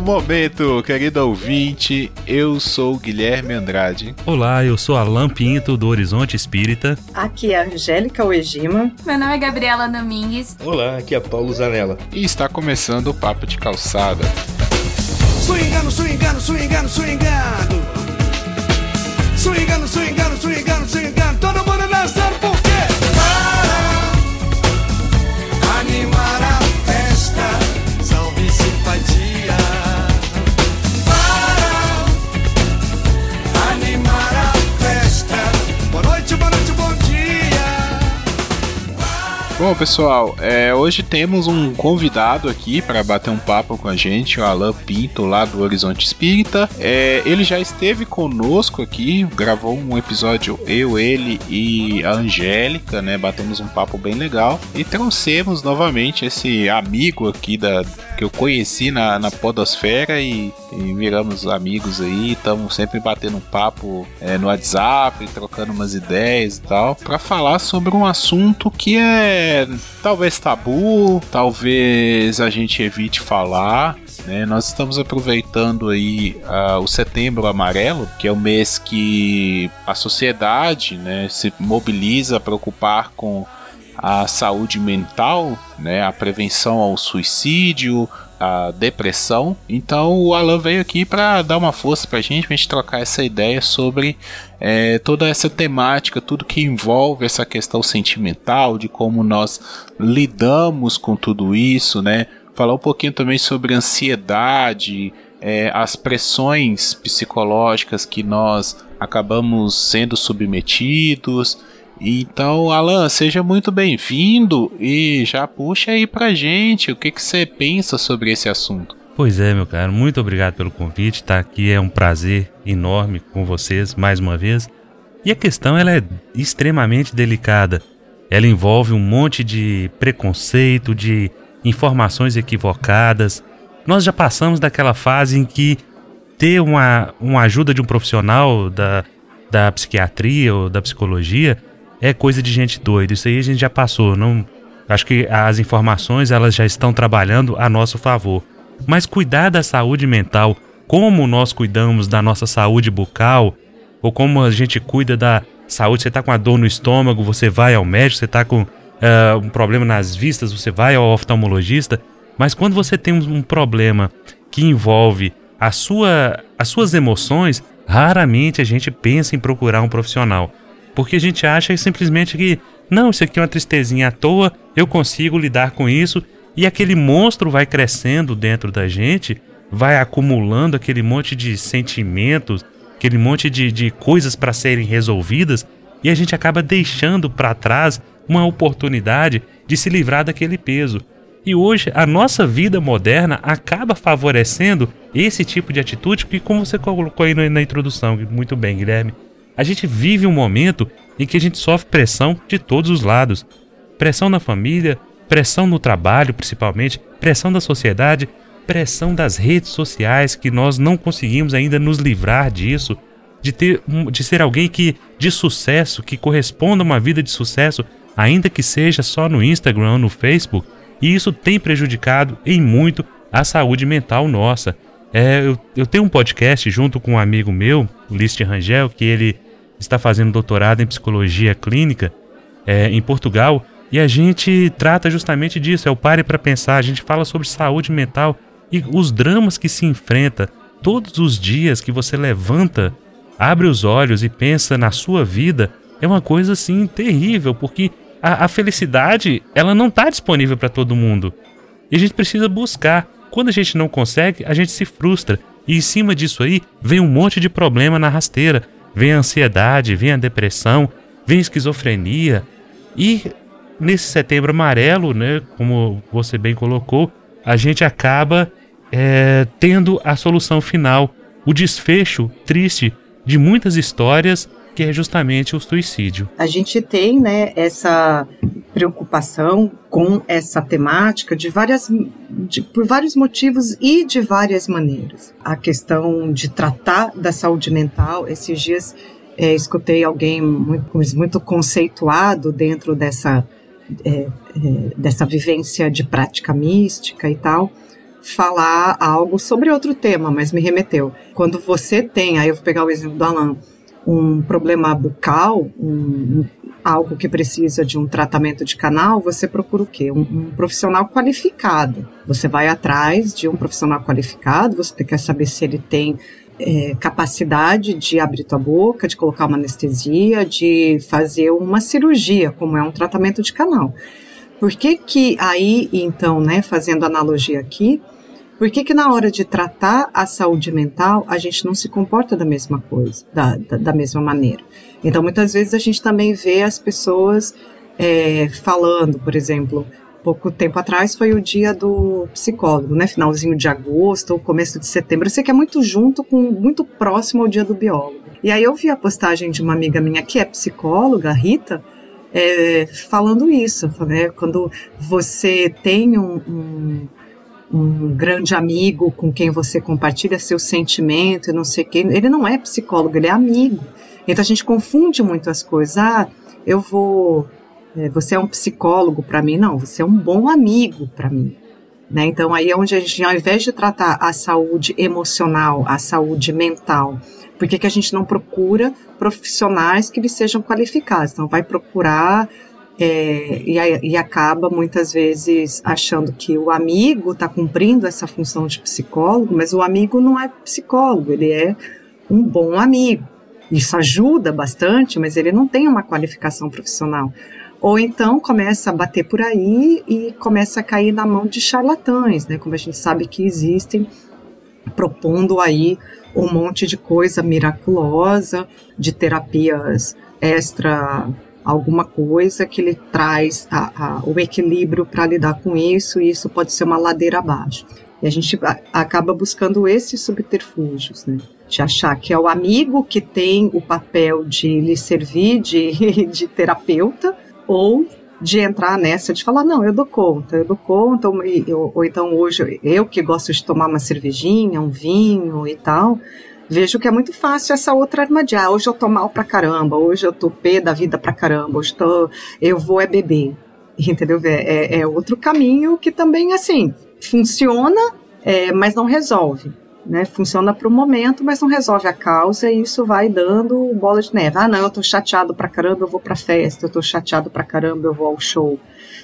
o momento, querido ouvinte. Eu sou Guilherme Andrade. Olá, eu sou Alan Pinto, do Horizonte Espírita. Aqui é a Angélica Uejima. Meu nome é Gabriela Domingues. Olá, aqui é Paulo Zanella. E está começando o Papo de Calçada. Swingando, swingando, swingando. Swingando, swingando, swingando, Bom, pessoal, é, hoje temos um convidado aqui para bater um papo com a gente, o Alan Pinto, lá do Horizonte Espírita. É, ele já esteve conosco aqui, gravou um episódio, eu, ele e a Angélica, né? Batemos um papo bem legal e trouxemos novamente esse amigo aqui da que eu conheci na, na Podosfera e, e viramos amigos aí. Estamos sempre batendo um papo é, no WhatsApp, trocando umas ideias e tal, para falar sobre um assunto que é talvez tabu, talvez a gente evite falar. Né? Nós estamos aproveitando aí uh, o Setembro Amarelo, que é o mês que a sociedade né, se mobiliza a preocupar com a saúde mental, né, a prevenção ao suicídio, a depressão. Então o Alan veio aqui para dar uma força para a gente, para gente trocar essa ideia sobre é, toda essa temática, tudo que envolve essa questão sentimental, de como nós lidamos com tudo isso, né? Falar um pouquinho também sobre ansiedade, é, as pressões psicológicas que nós acabamos sendo submetidos. Então, Alan, seja muito bem-vindo e já puxa aí pra gente o que, que você pensa sobre esse assunto. Pois é, meu caro, muito obrigado pelo convite. Tá aqui é um prazer enorme com vocês mais uma vez. E a questão ela é extremamente delicada. Ela envolve um monte de preconceito, de informações equivocadas. Nós já passamos daquela fase em que ter uma, uma ajuda de um profissional da, da psiquiatria ou da psicologia é coisa de gente doida. Isso aí a gente já passou. Não, acho que as informações elas já estão trabalhando a nosso favor. Mas cuidar da saúde mental, como nós cuidamos da nossa saúde bucal, ou como a gente cuida da saúde, você está com a dor no estômago, você vai ao médico, você está com uh, um problema nas vistas, você vai ao oftalmologista. Mas quando você tem um problema que envolve a sua, as suas emoções, raramente a gente pensa em procurar um profissional. Porque a gente acha simplesmente que, não, isso aqui é uma tristezinha à toa, eu consigo lidar com isso, e aquele monstro vai crescendo dentro da gente, vai acumulando aquele monte de sentimentos, aquele monte de, de coisas para serem resolvidas, e a gente acaba deixando para trás uma oportunidade de se livrar daquele peso. E hoje a nossa vida moderna acaba favorecendo esse tipo de atitude que, como você colocou aí na introdução, muito bem, Guilherme, a gente vive um momento em que a gente sofre pressão de todos os lados. Pressão na família, pressão no trabalho, principalmente, pressão da sociedade, pressão das redes sociais que nós não conseguimos ainda nos livrar disso, de ter de ser alguém que de sucesso, que corresponda a uma vida de sucesso, ainda que seja só no Instagram, no Facebook, e isso tem prejudicado em muito a saúde mental nossa. É, eu, eu, tenho um podcast junto com um amigo meu, o Liste Rangel, que ele está fazendo doutorado em psicologia clínica é, em Portugal, e a gente trata justamente disso, é o pare para pensar, a gente fala sobre saúde mental e os dramas que se enfrenta todos os dias que você levanta, abre os olhos e pensa na sua vida, é uma coisa assim terrível, porque a, a felicidade ela não está disponível para todo mundo. E a gente precisa buscar. Quando a gente não consegue, a gente se frustra. E em cima disso aí, vem um monte de problema na rasteira. Vem a ansiedade, vem a depressão, vem a esquizofrenia. E nesse setembro amarelo, né, como você bem colocou, a gente acaba é, tendo a solução final, o desfecho triste de muitas histórias que é justamente o suicídio. A gente tem, né, essa preocupação com essa temática de várias, de, por vários motivos e de várias maneiras. A questão de tratar da saúde mental, esses dias é, escutei alguém muito, muito conceituado dentro dessa, é, é, dessa vivência de prática mística e tal, falar algo sobre outro tema, mas me remeteu. Quando você tem, aí eu vou pegar o exemplo do Alan, um problema bucal, um, algo que precisa de um tratamento de canal, você procura o quê? Um, um, profissional qualificado. Você vai atrás de um profissional qualificado, você quer saber se ele tem é, capacidade de abrir tua boca, de colocar uma anestesia, de fazer uma cirurgia, como é um tratamento de canal. Por que que aí, então, né, fazendo analogia aqui, por que que na hora de tratar a saúde mental, a gente não se comporta da mesma coisa, da, da, da mesma maneira? Então, muitas vezes a gente também vê as pessoas é, falando, por exemplo, pouco tempo atrás foi o dia do psicólogo, né? Finalzinho de agosto ou começo de setembro. Eu sei que é muito junto com, muito próximo ao dia do biólogo. E aí eu vi a postagem de uma amiga minha que é psicóloga, Rita, é, falando isso, né? Quando você tem um, um, um, grande amigo com quem você compartilha seu sentimento e não sei o ele não é psicólogo, ele é amigo. Então a gente confunde muito as coisas. Ah, eu vou. É, você é um psicólogo para mim? Não, você é um bom amigo para mim. Né? Então aí é onde a gente, ao invés de tratar a saúde emocional, a saúde mental, por que, que a gente não procura profissionais que eles sejam qualificados? Então, vai procurar é, e, e, acaba muitas vezes achando que o amigo está cumprindo essa função de psicólogo, mas o amigo não é psicólogo, ele é um bom amigo. Isso ajuda bastante, mas ele não tem uma qualificação profissional. Ou então começa a bater por aí e começa a cair na mão de charlatães, né? Como a gente sabe que existem propondo aí um monte de coisa miraculosa, de terapias extra alguma coisa que ele traz a, a, o equilíbrio para lidar com isso, e isso pode ser uma ladeira abaixo. E a gente acaba buscando esses subterfúgios, né? De achar que é o amigo que tem o papel de lhe servir de, de terapeuta, ou de entrar nessa, de falar, não, eu dou conta, eu dou conta, ou, ou, ou então hoje eu que gosto de tomar uma cervejinha, um vinho e tal, vejo que é muito fácil essa outra armadilha. Ah, hoje eu tô mal pra caramba, hoje eu tô pé da vida pra caramba, hoje tô, eu vou é beber. Entendeu? É, é, é outro caminho que também, assim, funciona, é, mas não resolve né? Funciona para o momento, mas não resolve a causa e isso vai dando bola de neve. Ah, não, eu tô chateado pra caramba, eu vou pra festa, eu tô chateado pra caramba, eu vou ao show.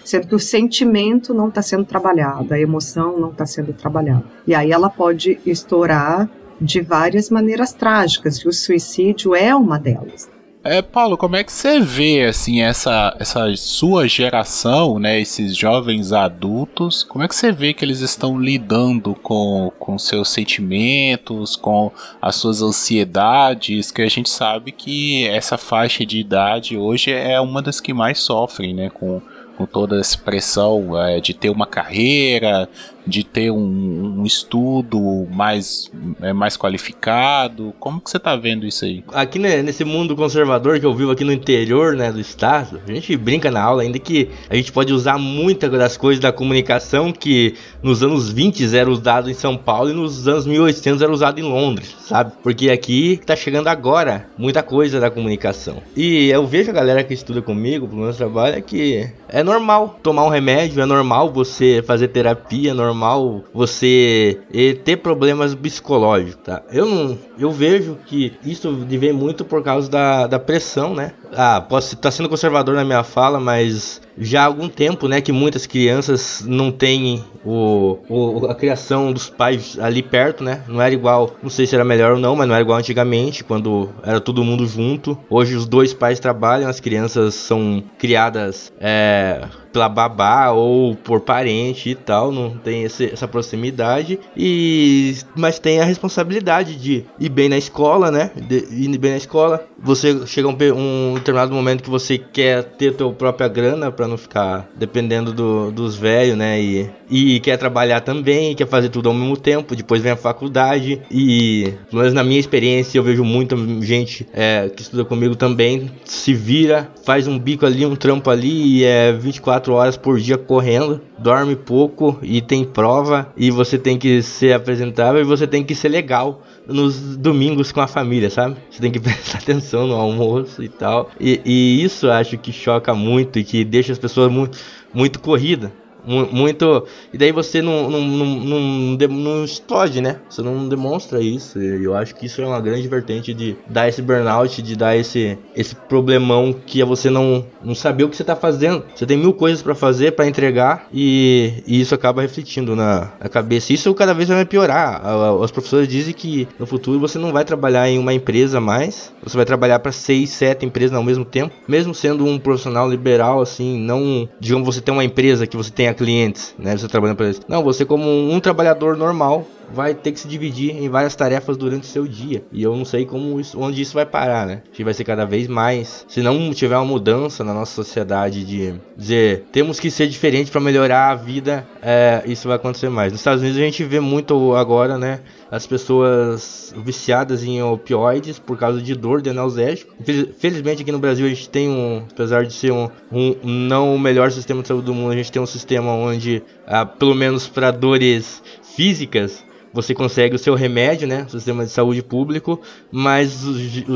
Sendo que o sentimento não está sendo trabalhado, a emoção não está sendo trabalhada. E aí ela pode estourar de várias maneiras trágicas, e o suicídio é uma delas. É, Paulo, como é que você vê assim essa, essa sua geração, né, esses jovens adultos, como é que você vê que eles estão lidando com, com seus sentimentos, com as suas ansiedades, que a gente sabe que essa faixa de idade hoje é uma das que mais sofrem, né, com, com toda essa pressão é, de ter uma carreira, de ter um, um estudo mais, é, mais qualificado? Como que você está vendo isso aí? Aqui né, nesse mundo conservador que eu vivo aqui no interior né, do estado, a gente brinca na aula ainda que a gente pode usar muitas das coisas da comunicação que nos anos 20 era usado em São Paulo e nos anos 1800 era usado em Londres, sabe? Porque aqui está chegando agora muita coisa da comunicação. E eu vejo a galera que estuda comigo, pro meu trabalho, é que é normal tomar um remédio, é normal você fazer terapia, é normal normal você ter problemas psicológicos, tá? Eu não, eu vejo que isso vem muito por causa da, da pressão, né? Ah, posso estar tá sendo conservador na minha fala, mas já há algum tempo, né, que muitas crianças não têm o, o, a criação dos pais ali perto, né? Não era igual, não sei se era melhor ou não, mas não era igual antigamente, quando era todo mundo junto. Hoje os dois pais trabalham, as crianças são criadas é, pela babá ou por parente e tal, não tem esse, essa proximidade e mas tem a responsabilidade de ir bem na escola, né? De, ir bem na escola. Você chega um, um determinado momento que você quer ter tua própria grana para não ficar dependendo do, dos velhos, né? E, e quer trabalhar também, quer fazer tudo ao mesmo tempo. Depois vem a faculdade e, pelo menos na minha experiência, eu vejo muita gente é, que estuda comigo também se vira, faz um bico ali, um trampo ali e é 24 24 horas por dia correndo, dorme pouco e tem prova e você tem que ser apresentável e você tem que ser legal nos domingos com a família, sabe? Você tem que prestar atenção no almoço e tal. E, e isso acho que choca muito e que deixa as pessoas muito, muito corrida Muito. E daí você não, não, não, não, não explode, né? Você não demonstra isso. E eu acho que isso é uma grande vertente de dar esse burnout, de dar esse, esse problemão que é você não, não saber o que você tá fazendo. Você tem mil coisas pra fazer, pra entregar, e, e isso acaba refletindo na, na cabeça. Isso cada vez vai piorar. Os professores dizem que no futuro você não vai trabalhar em uma empresa mais, você vai trabalhar para seis, sete empresas ao mesmo tempo, mesmo sendo um profissional liberal, assim, não, digamos, você tem uma empresa que você tenha clientes, né, você trabalhando para eles. Não, você como um trabalhador normal vai ter que se dividir em várias tarefas durante o seu dia. E eu não sei como isso, onde isso vai parar, né? Que vai ser cada vez mais. Se não tiver uma mudança na nossa sociedade de dizer temos que ser diferente para melhorar a vida, é, isso vai acontecer mais. Nos Estados Unidos a gente vê muito agora, né? As pessoas viciadas em opioides por causa de dor de analgésico. Felizmente aqui no Brasil a gente tem um, apesar de ser um, um não o melhor sistema de saúde do mundo, a gente tem um sistema onde, ah, pelo menos para dores físicas, você consegue o seu remédio, né? Sistema de saúde público, mas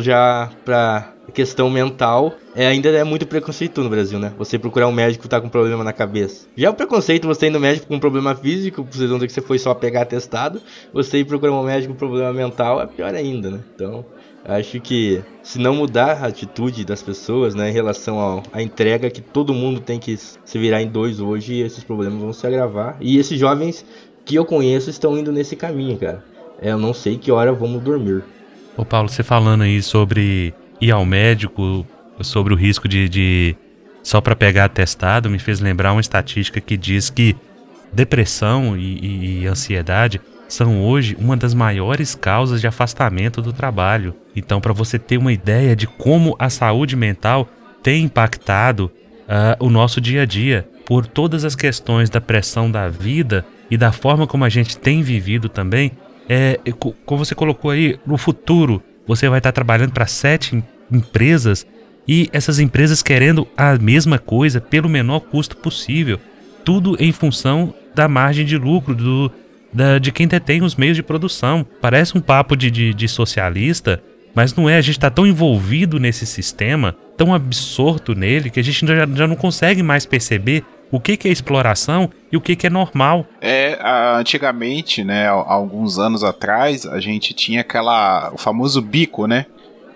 já para questão mental é, ainda é muito preconceito no Brasil, né? Você procurar um médico que tá com problema na cabeça. Já é o preconceito você ir no médico com um problema físico, vocês vão dizer que você foi só pegar atestado, você ir procurar um médico com problema mental é pior ainda, né? Então, acho que se não mudar a atitude das pessoas, né, em relação à entrega que todo mundo tem que se virar em dois hoje, esses problemas vão se agravar. E esses jovens que eu conheço estão indo nesse caminho, cara. É, Eu não sei que hora vamos dormir. Ô Paulo, você falando aí sobre ir ao médico, sobre o risco de, de só para pegar atestado, me fez lembrar uma estatística que diz que depressão e, e- e ansiedade são hoje uma das maiores causas de afastamento do trabalho. Então, para você ter uma ideia de como a saúde mental tem impactado ah, o nosso dia a dia, por todas as questões da pressão da vida e da forma como a gente tem vivido também, é, co- como você colocou aí, no futuro você vai estar trabalhando para sete em- empresas e essas empresas querendo a mesma coisa pelo menor custo possível. Tudo em função da margem de lucro do, da- de quem detém os meios de produção. Parece um papo de, de, de socialista, mas não é. A gente está tão envolvido nesse sistema, tão absorto nele, que a gente já, já não consegue mais perceber o que, que é exploração e o que, que é normal. É, antigamente, né, alguns anos atrás, a gente tinha aquela, o famoso bico, né?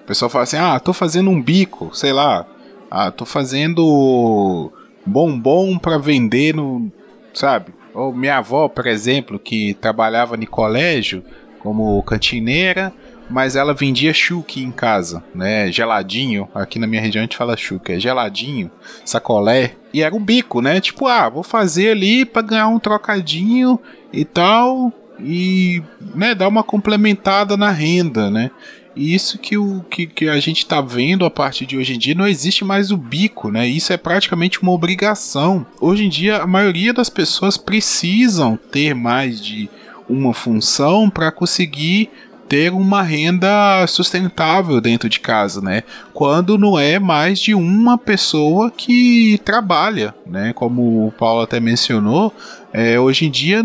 O pessoal fala assim, ah, tô fazendo um bico, sei lá, ah, tô fazendo bombom pra vender no, sabe? Ou minha avó, por exemplo, que trabalhava no colégio como cantineira, mas ela vendia chuque em casa, né? Geladinho. Aqui na minha região a gente fala chuque, é geladinho, sacolé. E era um bico, né? Tipo, ah, vou fazer ali pra ganhar um trocadinho e tal. E, né, dar uma complementada na renda, né? E isso que, o, que, que a gente tá vendo a partir de hoje em dia, não existe mais o bico, né? Isso é praticamente uma obrigação. Hoje em dia, a maioria das pessoas precisam ter mais de uma função para conseguir ter uma renda sustentável dentro de casa, né? Quando não é mais de uma pessoa que trabalha, né? Como o Paulo até mencionou, é, hoje em dia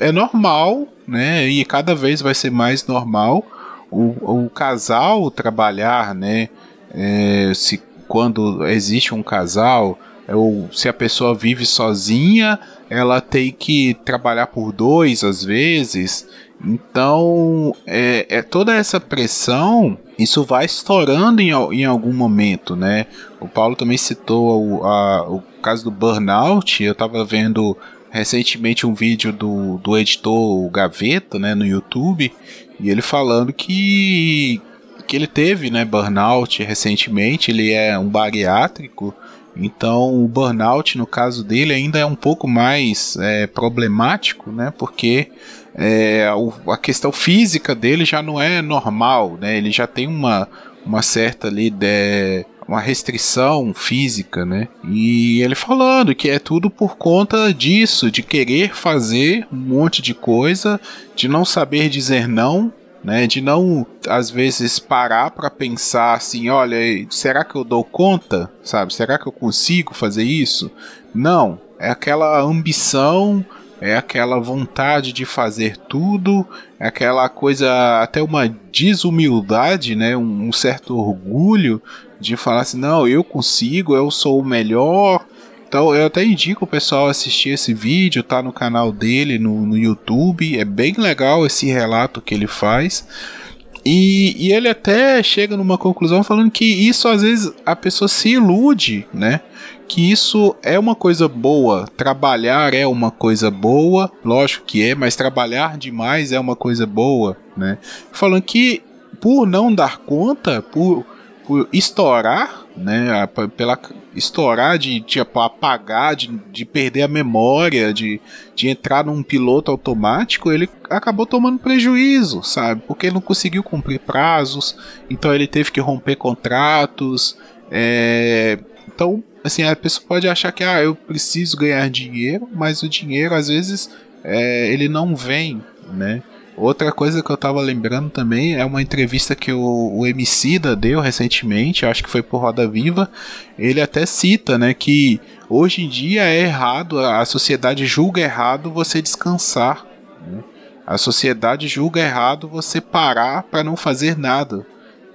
é normal, né? E cada vez vai ser mais normal o, o casal trabalhar, né? É, se quando existe um casal, ou se a pessoa vive sozinha, ela tem que trabalhar por dois às vezes. Então, é, é toda essa pressão, isso vai estourando em, em algum momento, né? O Paulo também citou o, a- o caso do burnout. Eu estava vendo recentemente um vídeo do, do editor Gaveta, né, no YouTube, e ele falando que que ele teve, né, burnout recentemente. Ele é um bariátrico. Então, o burnout, no caso dele, ainda é um pouco mais é, problemático, né? Porque é, a questão física dele já não é normal, né? Ele já tem uma, uma certa ali de, uma restrição física, né? E ele falando que é tudo por conta disso, de querer fazer um monte de coisa, de não saber dizer não, né? De não às vezes parar para pensar assim, olha, será que eu dou conta, sabe? Será que eu consigo fazer isso? Não, é aquela ambição, é aquela vontade de fazer tudo, é aquela coisa até uma desumildade, né? Um, um certo orgulho de falar assim, não, eu consigo, eu sou o melhor Então eu até indico o pessoal assistir esse vídeo, tá no canal dele no, no YouTube. É bem legal esse relato que ele faz. E, e, ele até chega numa conclusão falando que isso às vezes a pessoa se ilude, né? Que isso é uma coisa boa, trabalhar é uma coisa boa, lógico que é, mas trabalhar demais é uma coisa boa, né? Falando que por não dar conta, por, por estourar, né? Pela estourar de, de apagar, de, de perder a memória, de, de entrar num piloto automático, ele acabou tomando prejuízo, sabe? Porque ele não conseguiu cumprir prazos, então ele teve que romper contratos. É... Então, assim, a pessoa pode achar que ah, eu preciso ganhar dinheiro, mas o dinheiro às vezes é, ele não vem, né? Outra coisa que eu tava lembrando também é uma entrevista que o, o Emicida deu recentemente, acho que foi por Roda Viva. Ele até cita, né, que hoje em dia é errado, a sociedade julga errado você descansar. Né? A sociedade julga errado você parar para não fazer nada.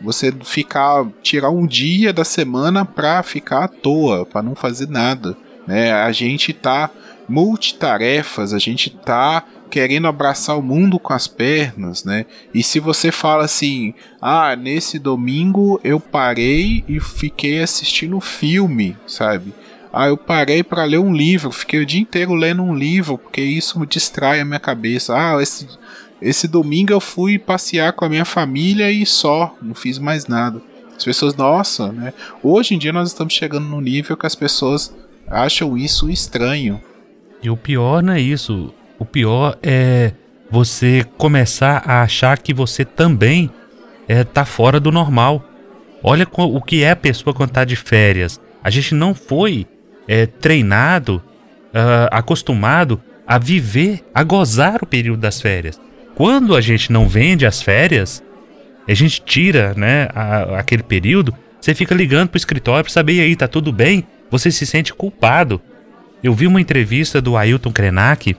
Você ficar tirar um dia da semana para ficar à toa, para não fazer nada, né? A gente tá multitarefas, a gente tá querendo abraçar o mundo com as pernas, né? E se você fala assim, ah, nesse domingo eu parei e fiquei assistindo filme, sabe? Ah, eu parei para ler um livro, fiquei o dia inteiro lendo um livro, porque isso me distrai a minha cabeça. Ah, esse, esse domingo eu fui passear com a minha família e só, não fiz mais nada. As pessoas, nossa, né? Hoje em dia nós estamos chegando no nível que as pessoas acham isso estranho. E o pior não é isso. O pior é você começar a achar que você também é, tá fora do normal. Olha o que é a pessoa quando tá de férias. A gente não foi é, treinado, uh, acostumado a viver, a gozar o período das férias. Quando a gente não vende as férias, a gente tira né, a, aquele período, você fica ligando pro escritório para saber aí, tá tudo bem? Você se sente culpado. Eu vi uma entrevista do Ailton Krenak,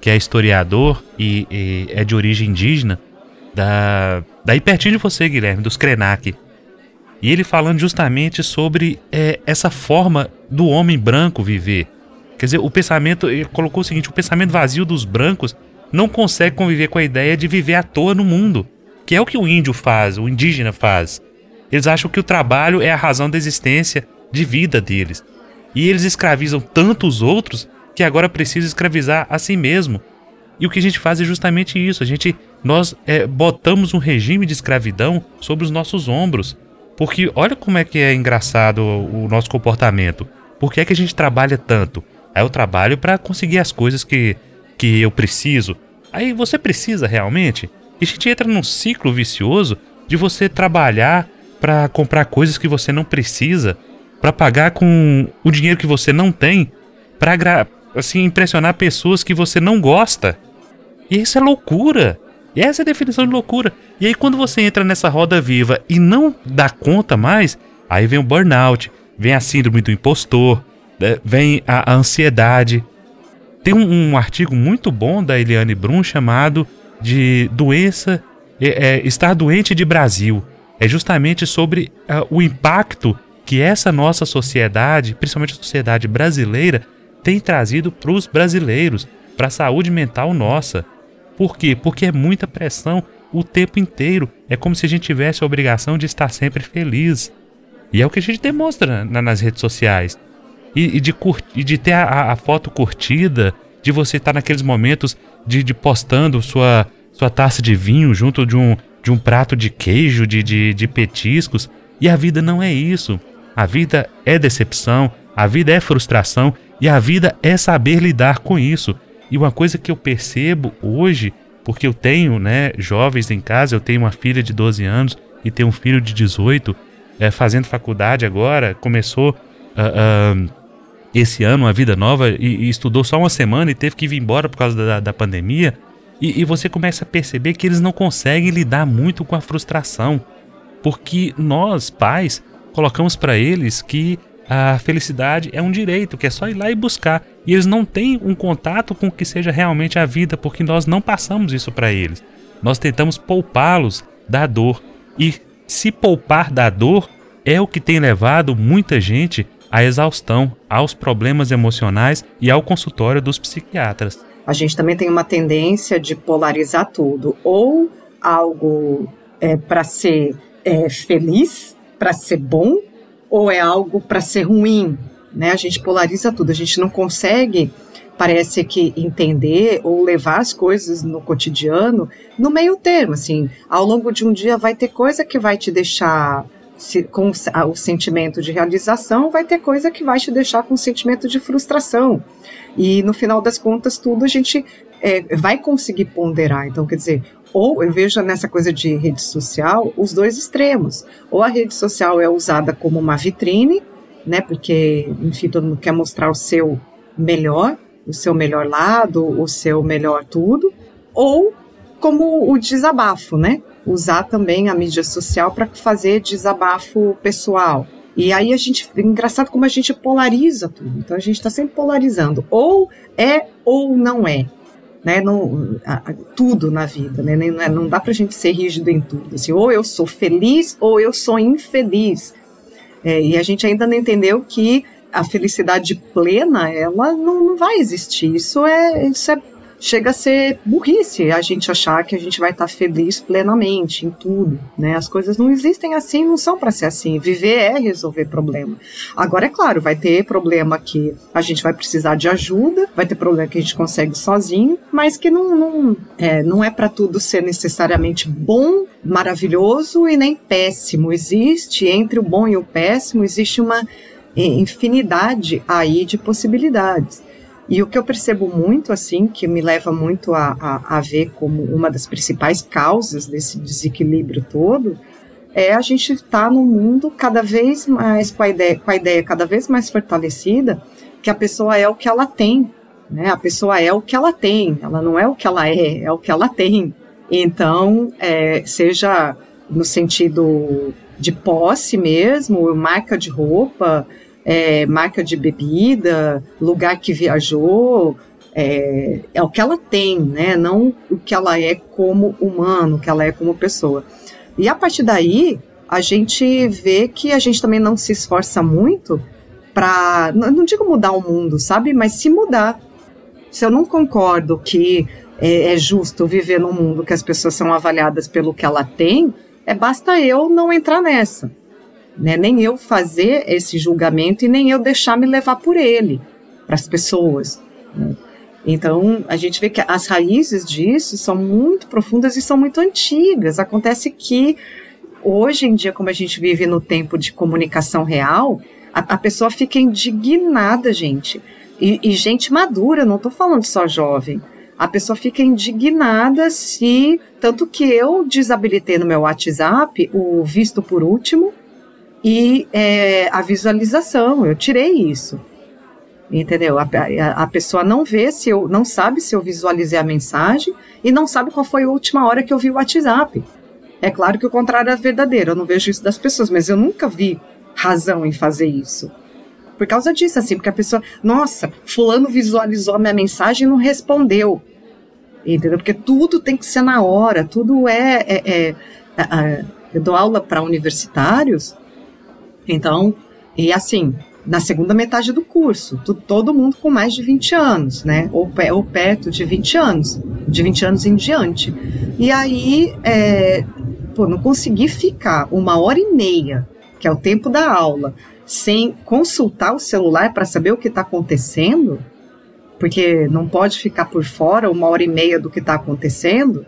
que é historiador e, e é de origem indígena, da, daí pertinho de você, Guilherme, dos Krenak. E ele falando justamente sobre é, essa forma do homem branco viver. Quer dizer, o pensamento, ele colocou o seguinte: o pensamento vazio dos brancos não consegue conviver com a ideia de viver à toa no mundo, que é o que o índio faz, o indígena faz. Eles acham que o trabalho é a razão da existência de vida deles. E eles escravizam tantos outros que agora precisa escravizar a si mesmo. E o que a gente faz é justamente isso. A gente nós é, botamos um regime de escravidão sobre os nossos ombros. Porque olha como é que é engraçado o, o nosso comportamento. Por que é que a gente trabalha tanto? Aí eu trabalho para conseguir as coisas que, que eu preciso. Aí você precisa realmente? E a gente entra num ciclo vicioso de você trabalhar para comprar coisas que você não precisa, para pagar com o dinheiro que você não tem, para assim, impressionar pessoas que você não gosta. E isso é loucura. E essa é a definição de loucura. E aí, quando você entra nessa roda viva e não dá conta mais, aí vem o burnout, vem a síndrome do impostor, né, vem a, ansiedade. Tem um, um, artigo muito bom da Eliane Brum chamado de Doença, é, é, Estar Doente de Brasil. É justamente sobre uh, o impacto que essa nossa sociedade, principalmente a sociedade brasileira, tem trazido para os brasileiros, para a saúde mental nossa. Por quê? Porque é muita pressão o tempo inteiro. É como se a gente tivesse a obrigação de estar sempre feliz. E é o que a gente demonstra na, nas redes sociais. E, e de, e de ter a, a, foto curtida, de você estar naqueles momentos de, de postando sua, sua taça de vinho junto de um, de um prato de queijo, de, de, de petiscos. E a vida não é isso. A vida é decepção, a vida é frustração e a vida é saber lidar com isso. E uma coisa que eu percebo hoje, porque eu tenho né, jovens em casa, eu tenho uma filha de 12 anos e tenho um filho de 18, é, fazendo faculdade agora, começou uh, esse ano uma vida nova e, e, estudou só uma semana e teve que ir embora por causa da, da pandemia. E, e você começa a perceber que eles não conseguem lidar muito com a frustração. Porque nós, pais, colocamos para eles que a felicidade é um direito, que é só ir lá e buscar. E eles não têm um contato com o que seja realmente a vida, porque nós não passamos isso para eles. Nós tentamos poupá-los da dor. E se poupar da dor é o que tem levado muita gente à exaustão, aos problemas emocionais e ao consultório dos psiquiatras. A gente também tem uma tendência de polarizar tudo, ou algo é, para ser é, feliz, para ser bom, ou é algo para ser ruim, né? A gente polariza tudo, a gente não consegue parece que entender ou levar as coisas no cotidiano no meio termo, assim, ao longo de um dia vai ter coisa que vai te deixar se, com o sentimento de realização, vai ter coisa que vai te deixar com o sentimento de frustração. E no final das contas, tudo a gente é, vai conseguir ponderar. Então, quer dizer, ou eu vejo nessa coisa de rede social os dois extremos. Ou a rede social é usada como uma vitrine, né? Porque, enfim, todo mundo quer mostrar o seu melhor, o seu melhor lado, o seu melhor tudo, ou como o desabafo, né? Usar também a mídia social para fazer desabafo pessoal. E aí a gente, engraçado como a gente polariza tudo. Então a gente está sempre polarizando. Ou é ou não é. Né, não, a, a, tudo na vida, né, não, não dá pra gente ser rígido em tudo. Assim, ou eu sou feliz ou eu sou infeliz. É, e a gente ainda não entendeu que a felicidade plena, ela não, não vai existir. Isso é, isso é chega a ser burrice a gente achar que a gente vai estar feliz plenamente em tudo, né? As coisas não existem assim, não são para ser assim. Viver é resolver problema. Agora é claro, vai ter problema que a gente vai precisar de ajuda, vai ter problema que a gente consegue sozinho, mas que não não é, não é para tudo ser necessariamente bom, maravilhoso e nem péssimo. Existe entre o bom e o péssimo existe uma infinidade aí de possibilidades. E o que eu percebo muito, assim, que me leva muito a, a, a ver como uma das principais causas desse desequilíbrio todo, é a gente estar tá mundo cada vez mais com a, ideia, com a ideia cada vez mais fortalecida que a pessoa é o que ela tem, né? A pessoa é o que ela tem, ela não é o que ela é, é o que ela tem. Então, é, seja no sentido de posse mesmo, marca de roupa, é, marca de bebida, lugar que viajou, é, é, o que ela tem, né? Não o que ela é como humano, o que ela é como pessoa. E a partir daí, a gente vê que a gente também não se esforça muito para, não digo mudar o mundo, sabe? Mas se mudar. Se eu não concordo que é, é justo viver num mundo que as pessoas são avaliadas pelo que ela tem, é basta eu não entrar nessa né? Nem eu fazer esse julgamento e nem eu deixar me levar por ele para as pessoas. Né? Então, a gente vê que as raízes disso são muito profundas e são muito antigas. Acontece que, hoje em dia, como a gente vive no tempo de comunicação real, a, a pessoa fica indignada, gente. E, e gente madura, não estou falando só jovem. A pessoa fica indignada se. Tanto que eu desabilitei no meu WhatsApp o visto por último e é, a visualização. Eu tirei isso. Entendeu? A, a, a, pessoa não vê se eu, não sabe se eu visualizei a mensagem e não sabe qual foi a última hora que eu vi o WhatsApp. É claro que o contrário é verdadeiro, eu não vejo isso das pessoas, mas eu nunca vi razão em fazer isso. Por causa disso, assim, porque a pessoa, nossa, fulano visualizou a minha mensagem e não respondeu. Entendeu? Porque tudo tem que ser na hora, tudo é. é, é, eu dou aula para universitários então, e assim, na segunda metade do curso, todo mundo com mais de 20 anos, né? Ou, ou perto de 20 anos, de 20 anos em diante. E aí, é, pô, não consegui ficar uma hora e meia, que é o tempo da aula, sem consultar o celular para saber o que está acontecendo, porque não pode ficar por fora uma hora e meia do que está acontecendo,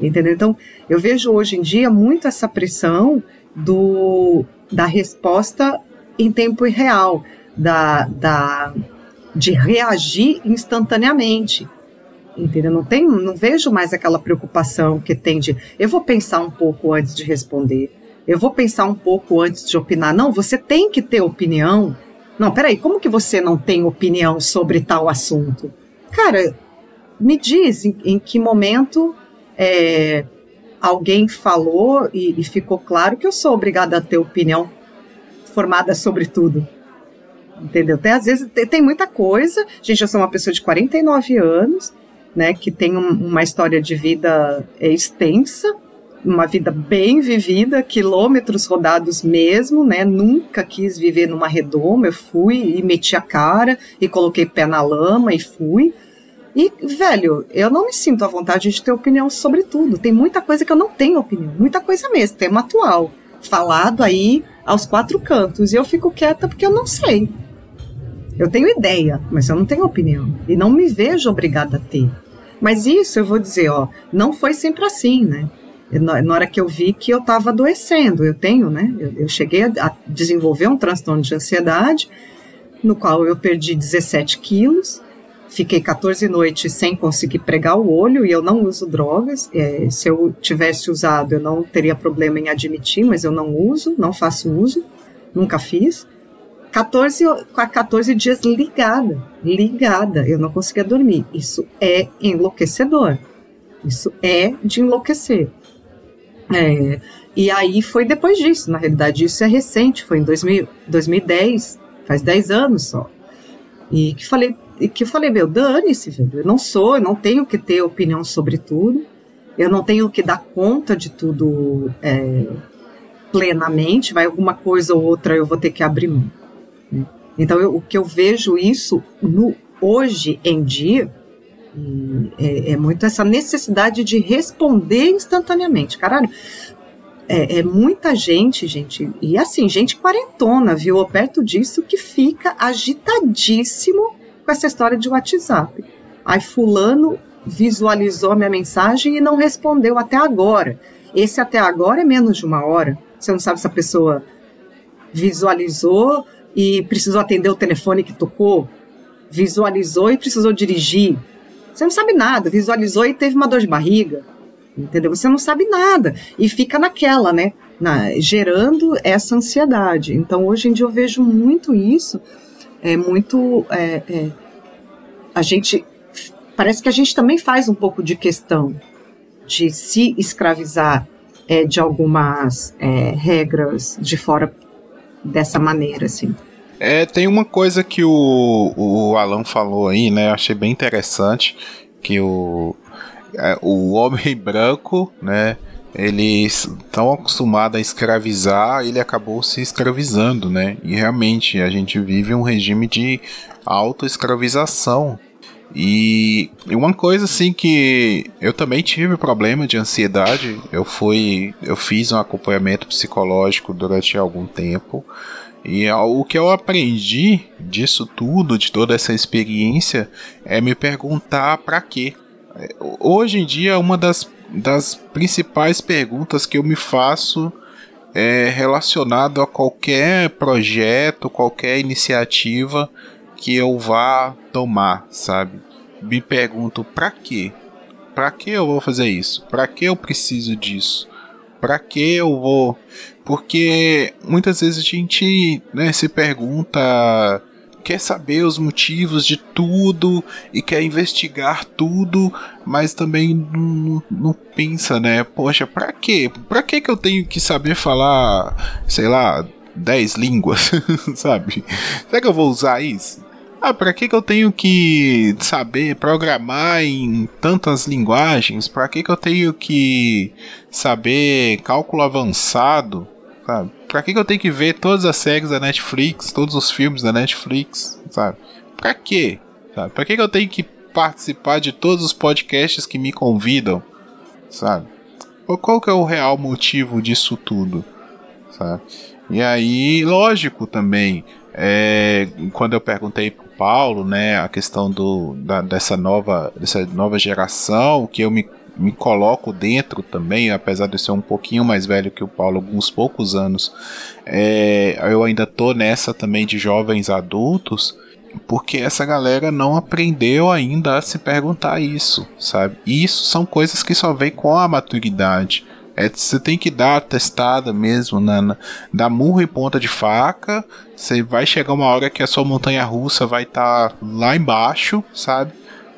entendeu? Então, eu vejo hoje em dia muito essa pressão do da resposta em tempo real, da, da, de reagir instantaneamente. Entendeu? Não, tem, não vejo mais aquela preocupação que tem de eu vou pensar um pouco antes de responder, eu vou pensar um pouco antes de opinar. Não, você tem que ter opinião. Não, peraí, como que você não tem opinião sobre tal assunto? Cara, me diz em, em que momento é, alguém falou e, e ficou claro que eu sou obrigada a ter opinião formada sobre tudo. Entendeu? Tem, às vezes tem, tem, muita coisa. Gente, eu sou uma pessoa de 49 anos, né, que tem um, uma história de vida é, extensa, uma vida bem vivida, quilômetros rodados mesmo, né? Nunca quis viver numa redoma. Eu fui e meti a cara e coloquei pé na lama e fui. E, velho, eu não me sinto à vontade de ter opinião sobre tudo. Tem muita coisa que eu não tenho opinião, muita coisa mesmo, tema atual, falado aí aos quatro cantos. E eu fico quieta porque eu não sei. Eu tenho ideia, mas eu não tenho opinião. E não me vejo obrigada a ter. Mas isso eu vou dizer, ó, não foi sempre assim, né? Na hora que eu vi que eu estava adoecendo, eu tenho, né? Eu, eu cheguei a desenvolver um transtorno de ansiedade, no qual eu perdi 17 quilos, fiquei 14 noites sem conseguir pregar o olho e eu não uso drogas. É, se eu tivesse usado, eu não teria problema em admitir, mas eu não uso, não faço uso, nunca fiz. 14, 14 dias ligada, ligada, eu não conseguia dormir. Isso é enlouquecedor. Isso é de enlouquecer. É, e aí foi depois disso, na realidade, isso é recente, foi em 2000, 2010, faz 10 anos só. E que falei, que eu falei, meu, dane-se, velho, eu não sou, eu não tenho que ter opinião sobre tudo, eu não tenho que dar conta de tudo é, plenamente, vai alguma coisa ou outra eu vou ter que abrir mão. Né? Então, eu, o que eu vejo isso no hoje em dia é, é, muito essa necessidade de responder instantaneamente. Caralho, é, é, muita gente, gente, e assim, gente quarentona, viu, perto disso, que fica agitadíssimo com essa história de WhatsApp. Aí fulano visualizou minha mensagem e não respondeu até agora. Esse até agora é menos de uma hora. Você não sabe se a pessoa visualizou e precisou atender o telefone que tocou, visualizou e precisou dirigir. Você não sabe nada, visualizou e teve uma dor de barriga, entendeu? Você não sabe nada e fica naquela, né? Na, gerando essa ansiedade. Então, hoje em dia eu vejo muito isso, é muito. É, é, a gente. Parece que a gente também faz um pouco de questão de se escravizar é, de algumas é, regras de fora dessa maneira, assim. É, tem uma coisa que o, o Alan falou aí, né? Eu achei bem interessante que o, é, o homem branco, né? Eles estão acostumados a escravizar, ele acabou se escravizando, né? E realmente a gente vive um regime de autoescravização. E uma coisa assim que eu também tive problema de ansiedade, eu fui, eu fiz um acompanhamento psicológico durante algum tempo. E o que eu aprendi disso tudo, de toda essa experiência, é me perguntar para quê. Hoje em dia, uma das, das principais perguntas que eu me faço é relacionado a qualquer projeto, qualquer iniciativa que eu vá tomar, sabe? Me pergunto para quê? Para que eu vou fazer isso? Para que eu preciso disso? Para que eu vou porque muitas vezes a gente né, se pergunta, quer saber os motivos de tudo e quer investigar tudo, mas também não, não pensa, né? Poxa, pra quê? Pra que que eu tenho que saber falar, sei lá, 10 línguas, sabe? Será que eu vou usar isso? Ah, pra que, que eu tenho que saber programar em tantas linguagens? Pra que, que eu tenho que saber cálculo avançado? Sabe? Pra que, que eu tenho que ver todas as séries da Netflix, todos os filmes da Netflix, sabe? Pra quê? Sabe? Pra que, que eu tenho que participar de todos os podcasts que me convidam, sabe? Qual que é o real motivo disso tudo, sabe? E aí, lógico também, é, quando eu perguntei pro Paulo, né, a questão do, da, dessa, nova, dessa nova geração, que eu me me coloco dentro também, apesar de ser um pouquinho mais velho que o Paulo, alguns poucos anos, é, eu ainda tô nessa também de jovens adultos, porque essa galera não aprendeu ainda a se perguntar isso, sabe? E isso são coisas que só vem com a maturidade. É, você tem que dar a testada mesmo, na, na, dar murro em ponta de faca. Você vai chegar uma hora que a sua montanha russa vai estar tá lá embaixo, sabe?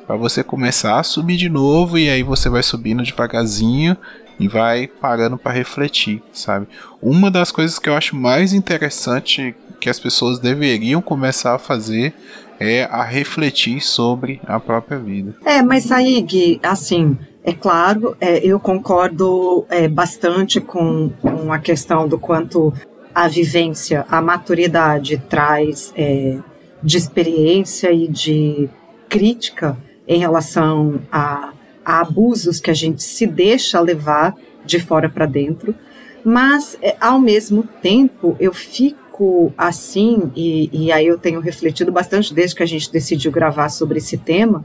Para você começar a subir de novo e aí você vai subindo devagarzinho e vai parando para refletir, sabe? Uma das coisas que eu acho mais interessante que as pessoas deveriam começar a fazer é a refletir sobre a própria vida. É, mas aí, Gui, assim, É claro, é, eu concordo é, bastante com, com a questão do quanto a vivência, a maturidade traz é, de experiência e de crítica em relação a, a, abusos que a gente se deixa levar de fora para dentro, mas é, ao mesmo tempo eu fico assim, e, e aí eu tenho refletido bastante desde que a gente decidiu gravar sobre esse tema,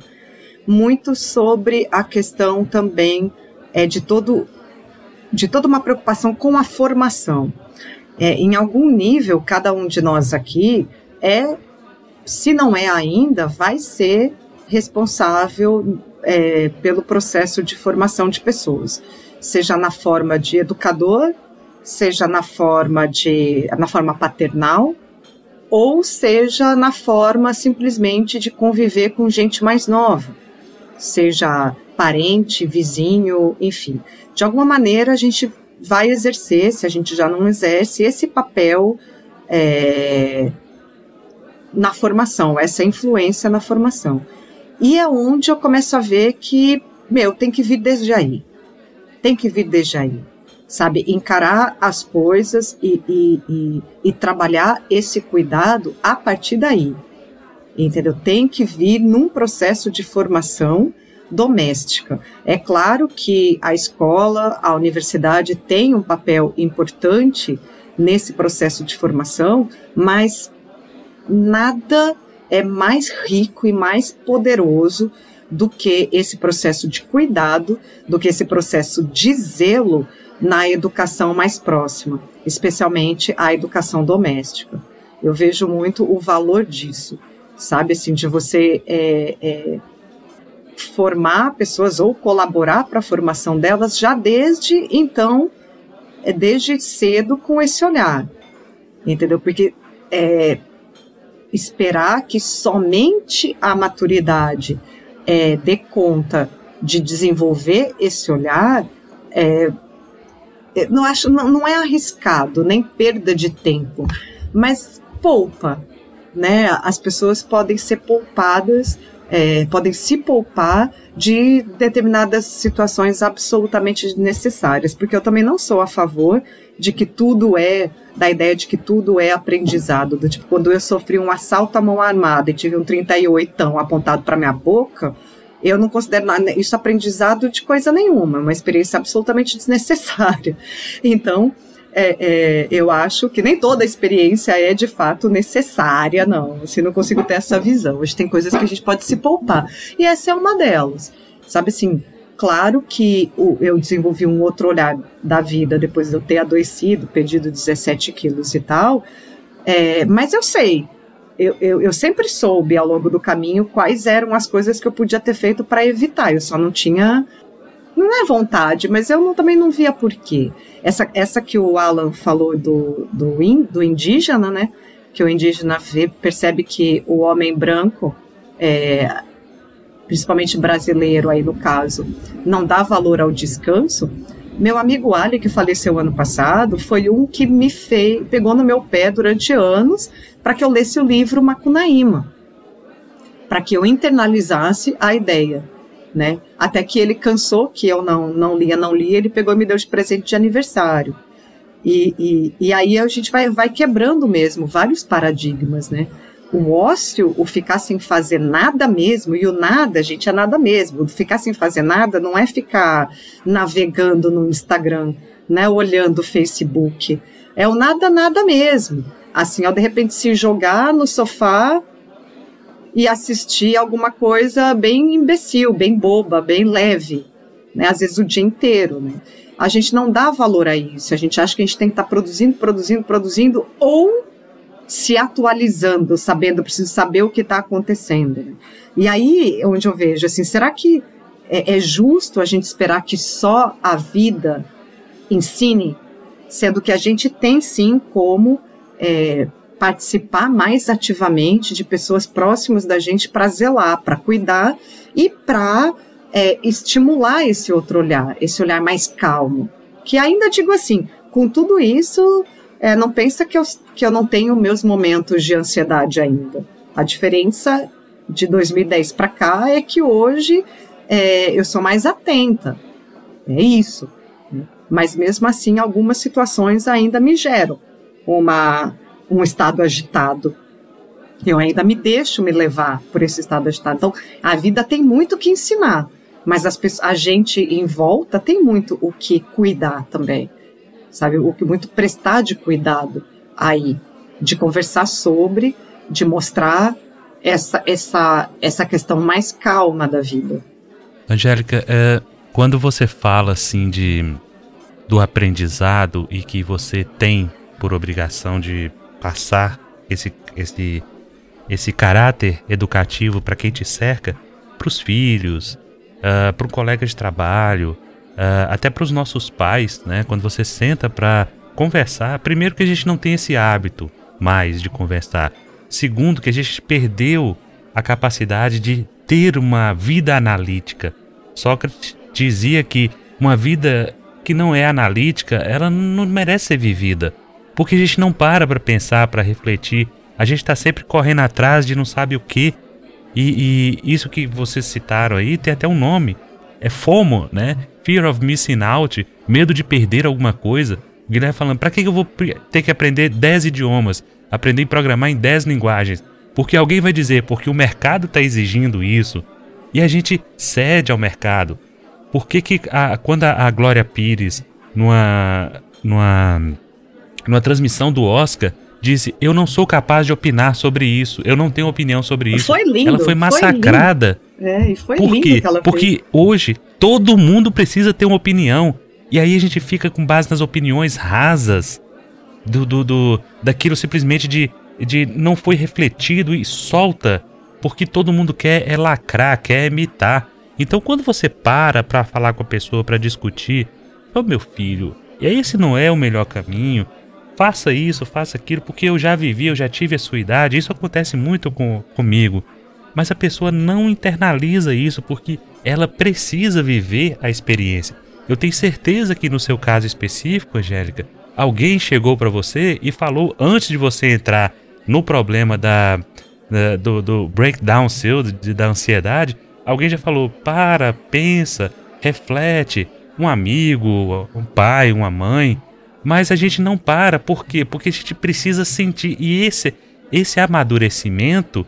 muito sobre a questão também é, de todo de toda uma preocupação com a formação. É, em algum nível, cada um de nós aqui é, se não é ainda, vai ser responsável é, pelo processo de formação de pessoas, seja na forma de educador, seja na forma de na forma paternal, ou seja na forma simplesmente de conviver com gente mais nova, seja parente, vizinho, enfim. De alguma maneira a gente vai exercer, se a gente já não exerce, esse papel é, na formação, essa influência na formação. E é onde eu começo a ver que, meu, tem que vir desde aí. Tem que vir desde aí. Sabe, encarar as coisas e, e, e, e trabalhar esse cuidado a partir daí. Entendeu? Tem que vir num processo de formação doméstica. É claro que a escola, a universidade tem um papel importante nesse processo de formação, mas nada é mais rico e mais poderoso do que esse processo de cuidado, do que esse processo de zelo na educação mais próxima, especialmente a educação doméstica. Eu vejo muito o valor disso, sabe, assim, de você é, é, formar pessoas ou colaborar para a formação delas já desde então, é desde cedo com esse olhar, entendeu? Porque é, esperar que somente a maturidade é, dê conta de desenvolver esse olhar, é, é não acho, não, não é arriscado nem perda de tempo, mas poupa, né? As pessoas podem ser poupadas é, podem se poupar de determinadas situações absolutamente necessárias, porque eu também não sou a favor de que tudo é, da ideia de que tudo é aprendizado, do tipo, quando eu sofri um assalto à mão armada e tive um 38 apontado para minha boca, eu não considero isso aprendizado de coisa nenhuma, é uma experiência absolutamente desnecessária. Então, é, é, eu acho que nem toda experiência é de fato necessária, não. Assim, não consigo ter essa visão. Hoje tem coisas que a gente pode se poupar. E essa é uma delas. Sabe assim, claro que eu desenvolvi um outro olhar da vida depois de eu ter adoecido, perdido 17 quilos e tal. É, mas eu sei, eu, eu, eu, sempre soube ao longo do caminho quais eram as coisas que eu podia ter feito para evitar. Eu só não tinha não é vontade, mas eu não, também não via porquê. Essa, essa que o Alan falou do, do, in, do indígena, né? Que o indígena vê, percebe que o homem branco, é, principalmente brasileiro aí no caso, não dá valor ao descanso. Meu amigo Ali, que faleceu ano passado, foi um que me fez, pegou no meu pé durante anos para que eu lesse o livro Macunaíma, para que eu internalizasse a ideia né? Até que ele cansou, que eu não, não lia, não lia, ele pegou e me deu de presente de aniversário. E, e, e aí a gente vai, vai quebrando mesmo vários paradigmas, né? O ócio, o ficar sem fazer nada mesmo, e o nada, gente, é nada mesmo. Ficar sem fazer nada não é ficar navegando no Instagram, né? Olhando o Facebook. É o nada, nada mesmo. Assim, ao de repente se jogar no sofá e assistir alguma coisa bem imbecil, bem boba, bem leve, né? Às vezes o dia inteiro, né? A gente não dá valor a isso. A gente acha que a gente tem que estar tá produzindo, produzindo, produzindo ou se atualizando, sabendo, preciso saber o que está acontecendo. Né? E aí, onde eu vejo, assim, será que é, é justo a gente esperar que só a vida ensine, sendo que a gente tem sim como é, participar mais ativamente de pessoas próximas da gente para zelar, para cuidar e para é, estimular esse outro olhar, esse olhar mais calmo. Que ainda digo assim, com tudo isso, é, não pensa que eu, que eu não tenho meus momentos de ansiedade ainda. A diferença de 2010 para cá é que hoje é, eu sou mais atenta. É isso. né? Mas mesmo assim, algumas situações ainda me geram uma, um estado agitado. Eu ainda me deixo me levar por esse estado agitado. Então, a vida tem muito que ensinar, mas as pessoas, a gente em volta tem muito o que cuidar também, sabe? O que muito prestar de cuidado aí, de conversar sobre, de mostrar essa essa essa questão mais calma da vida. Angélica, é, quando você fala assim de do aprendizado e que você tem por obrigação de passar esse esse esse caráter educativo para quem te cerca, para os filhos, para o colega de trabalho, ah, até para os nossos pais, né? Quando você senta para conversar, primeiro que a gente não tem esse hábito mais de conversar. Segundo, que a gente perdeu a capacidade de ter uma vida analítica. Sócrates dizia que uma vida que não é analítica, ela não merece ser vivida. Porque a gente não para para pensar, para refletir. A gente está sempre correndo atrás de não sabe o que. E, isso que vocês citaram aí tem até um nome. É FOMO, né? Fear of Missing Out. Medo de perder alguma coisa. O Guilherme falando, para que eu vou ter que aprender 10 idiomas? Aprender a programar em 10 linguagens? Porque alguém vai dizer, porque o mercado está exigindo isso. E a gente cede ao mercado. Por que, que a- quando a, a Glória Pires, numa, numa, numa transmissão do Oscar, disse: Eu não sou capaz de opinar sobre isso, eu não tenho opinião sobre isso. Foi lindo, Ela foi foi massacrada. É, e foi Por lindo quê? que ela Porque fez. hoje todo mundo precisa ter uma opinião. E aí a gente fica com base nas opiniões rasas do, do, do daquilo simplesmente de, de não foi refletido e solta. Porque todo mundo quer é lacrar, quer imitar. Então quando você para pra falar com a pessoa, pra discutir, ô meu filho, e esse não é o melhor caminho. Faça isso, faça aquilo, porque eu já vivi, eu já tive a sua idade. Isso acontece muito com, comigo mas a pessoa não internaliza isso porque ela precisa viver a experiência. Eu tenho certeza que no seu caso específico, Angélica, alguém chegou para você e falou antes de você entrar no problema da, da- do, do breakdown seu, de- da ansiedade, alguém já falou: para, pensa, reflete, um amigo, um pai, uma mãe. Mas a gente não para, por quê? Porque a gente precisa sentir. E esse, esse amadurecimento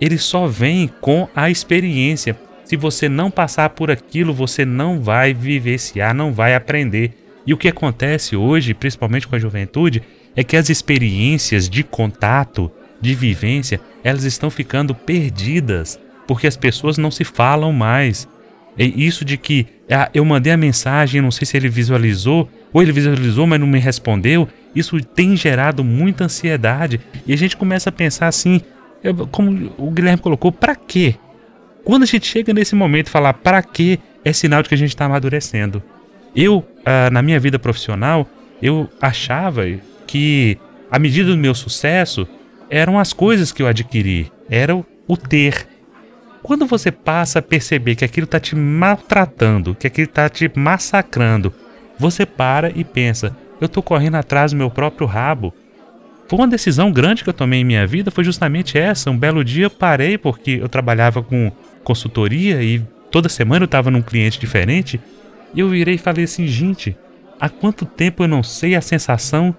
ele só vem com a experiência. Se você não passar por aquilo, você não vai vivenciar, não vai aprender. E o que acontece hoje, principalmente com a juventude, é que as experiências de contato, de vivência, elas estão ficando perdidas, porque as pessoas não se falam mais. E isso de que ah, eu mandei a mensagem, não sei se ele visualizou, ou ele visualizou, mas não me respondeu, isso tem gerado muita ansiedade. E a gente começa a pensar assim, como o Guilherme colocou, pra quê? Quando a gente chega nesse momento e falar pra quê, é sinal de que a gente está amadurecendo. Eu, ah, na minha vida profissional, eu achava que a medida do meu sucesso eram as coisas que eu adquiri, era o ter. Quando você passa a perceber que aquilo está te maltratando, que aquilo está te massacrando, você para e pensa: eu estou correndo atrás do meu próprio rabo. Foi uma decisão grande que eu tomei em minha vida, foi justamente essa. Um belo dia parei porque eu trabalhava com consultoria e toda semana eu estava num cliente diferente. E eu virei e falei assim: gente, há quanto tempo eu não sei a sensação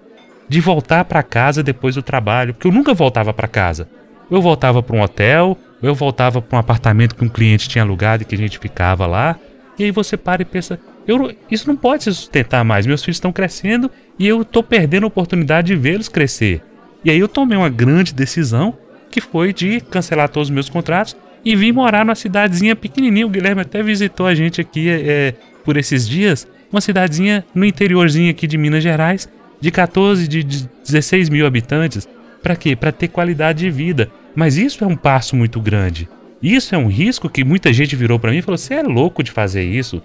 de voltar para casa depois do trabalho? Porque eu nunca voltava para casa. Eu voltava para um hotel, eu voltava para um apartamento que um cliente tinha alugado e que a gente ficava lá. E aí você para e pensa: eu, isso não pode se sustentar mais. Meus filhos estão crescendo e eu estou perdendo a oportunidade de vê-los crescer. E aí eu tomei uma grande decisão que foi de cancelar todos os meus contratos e vim morar numa cidadezinha pequenininha. O Guilherme até visitou a gente aqui é, por esses dias. Uma cidadezinha no interiorzinho aqui de Minas Gerais, de 14, de de 16 mil habitantes. Para quê? Para ter qualidade de vida. Mas isso é um passo muito grande. Isso é um risco que muita gente virou para mim e falou: você é louco de fazer isso.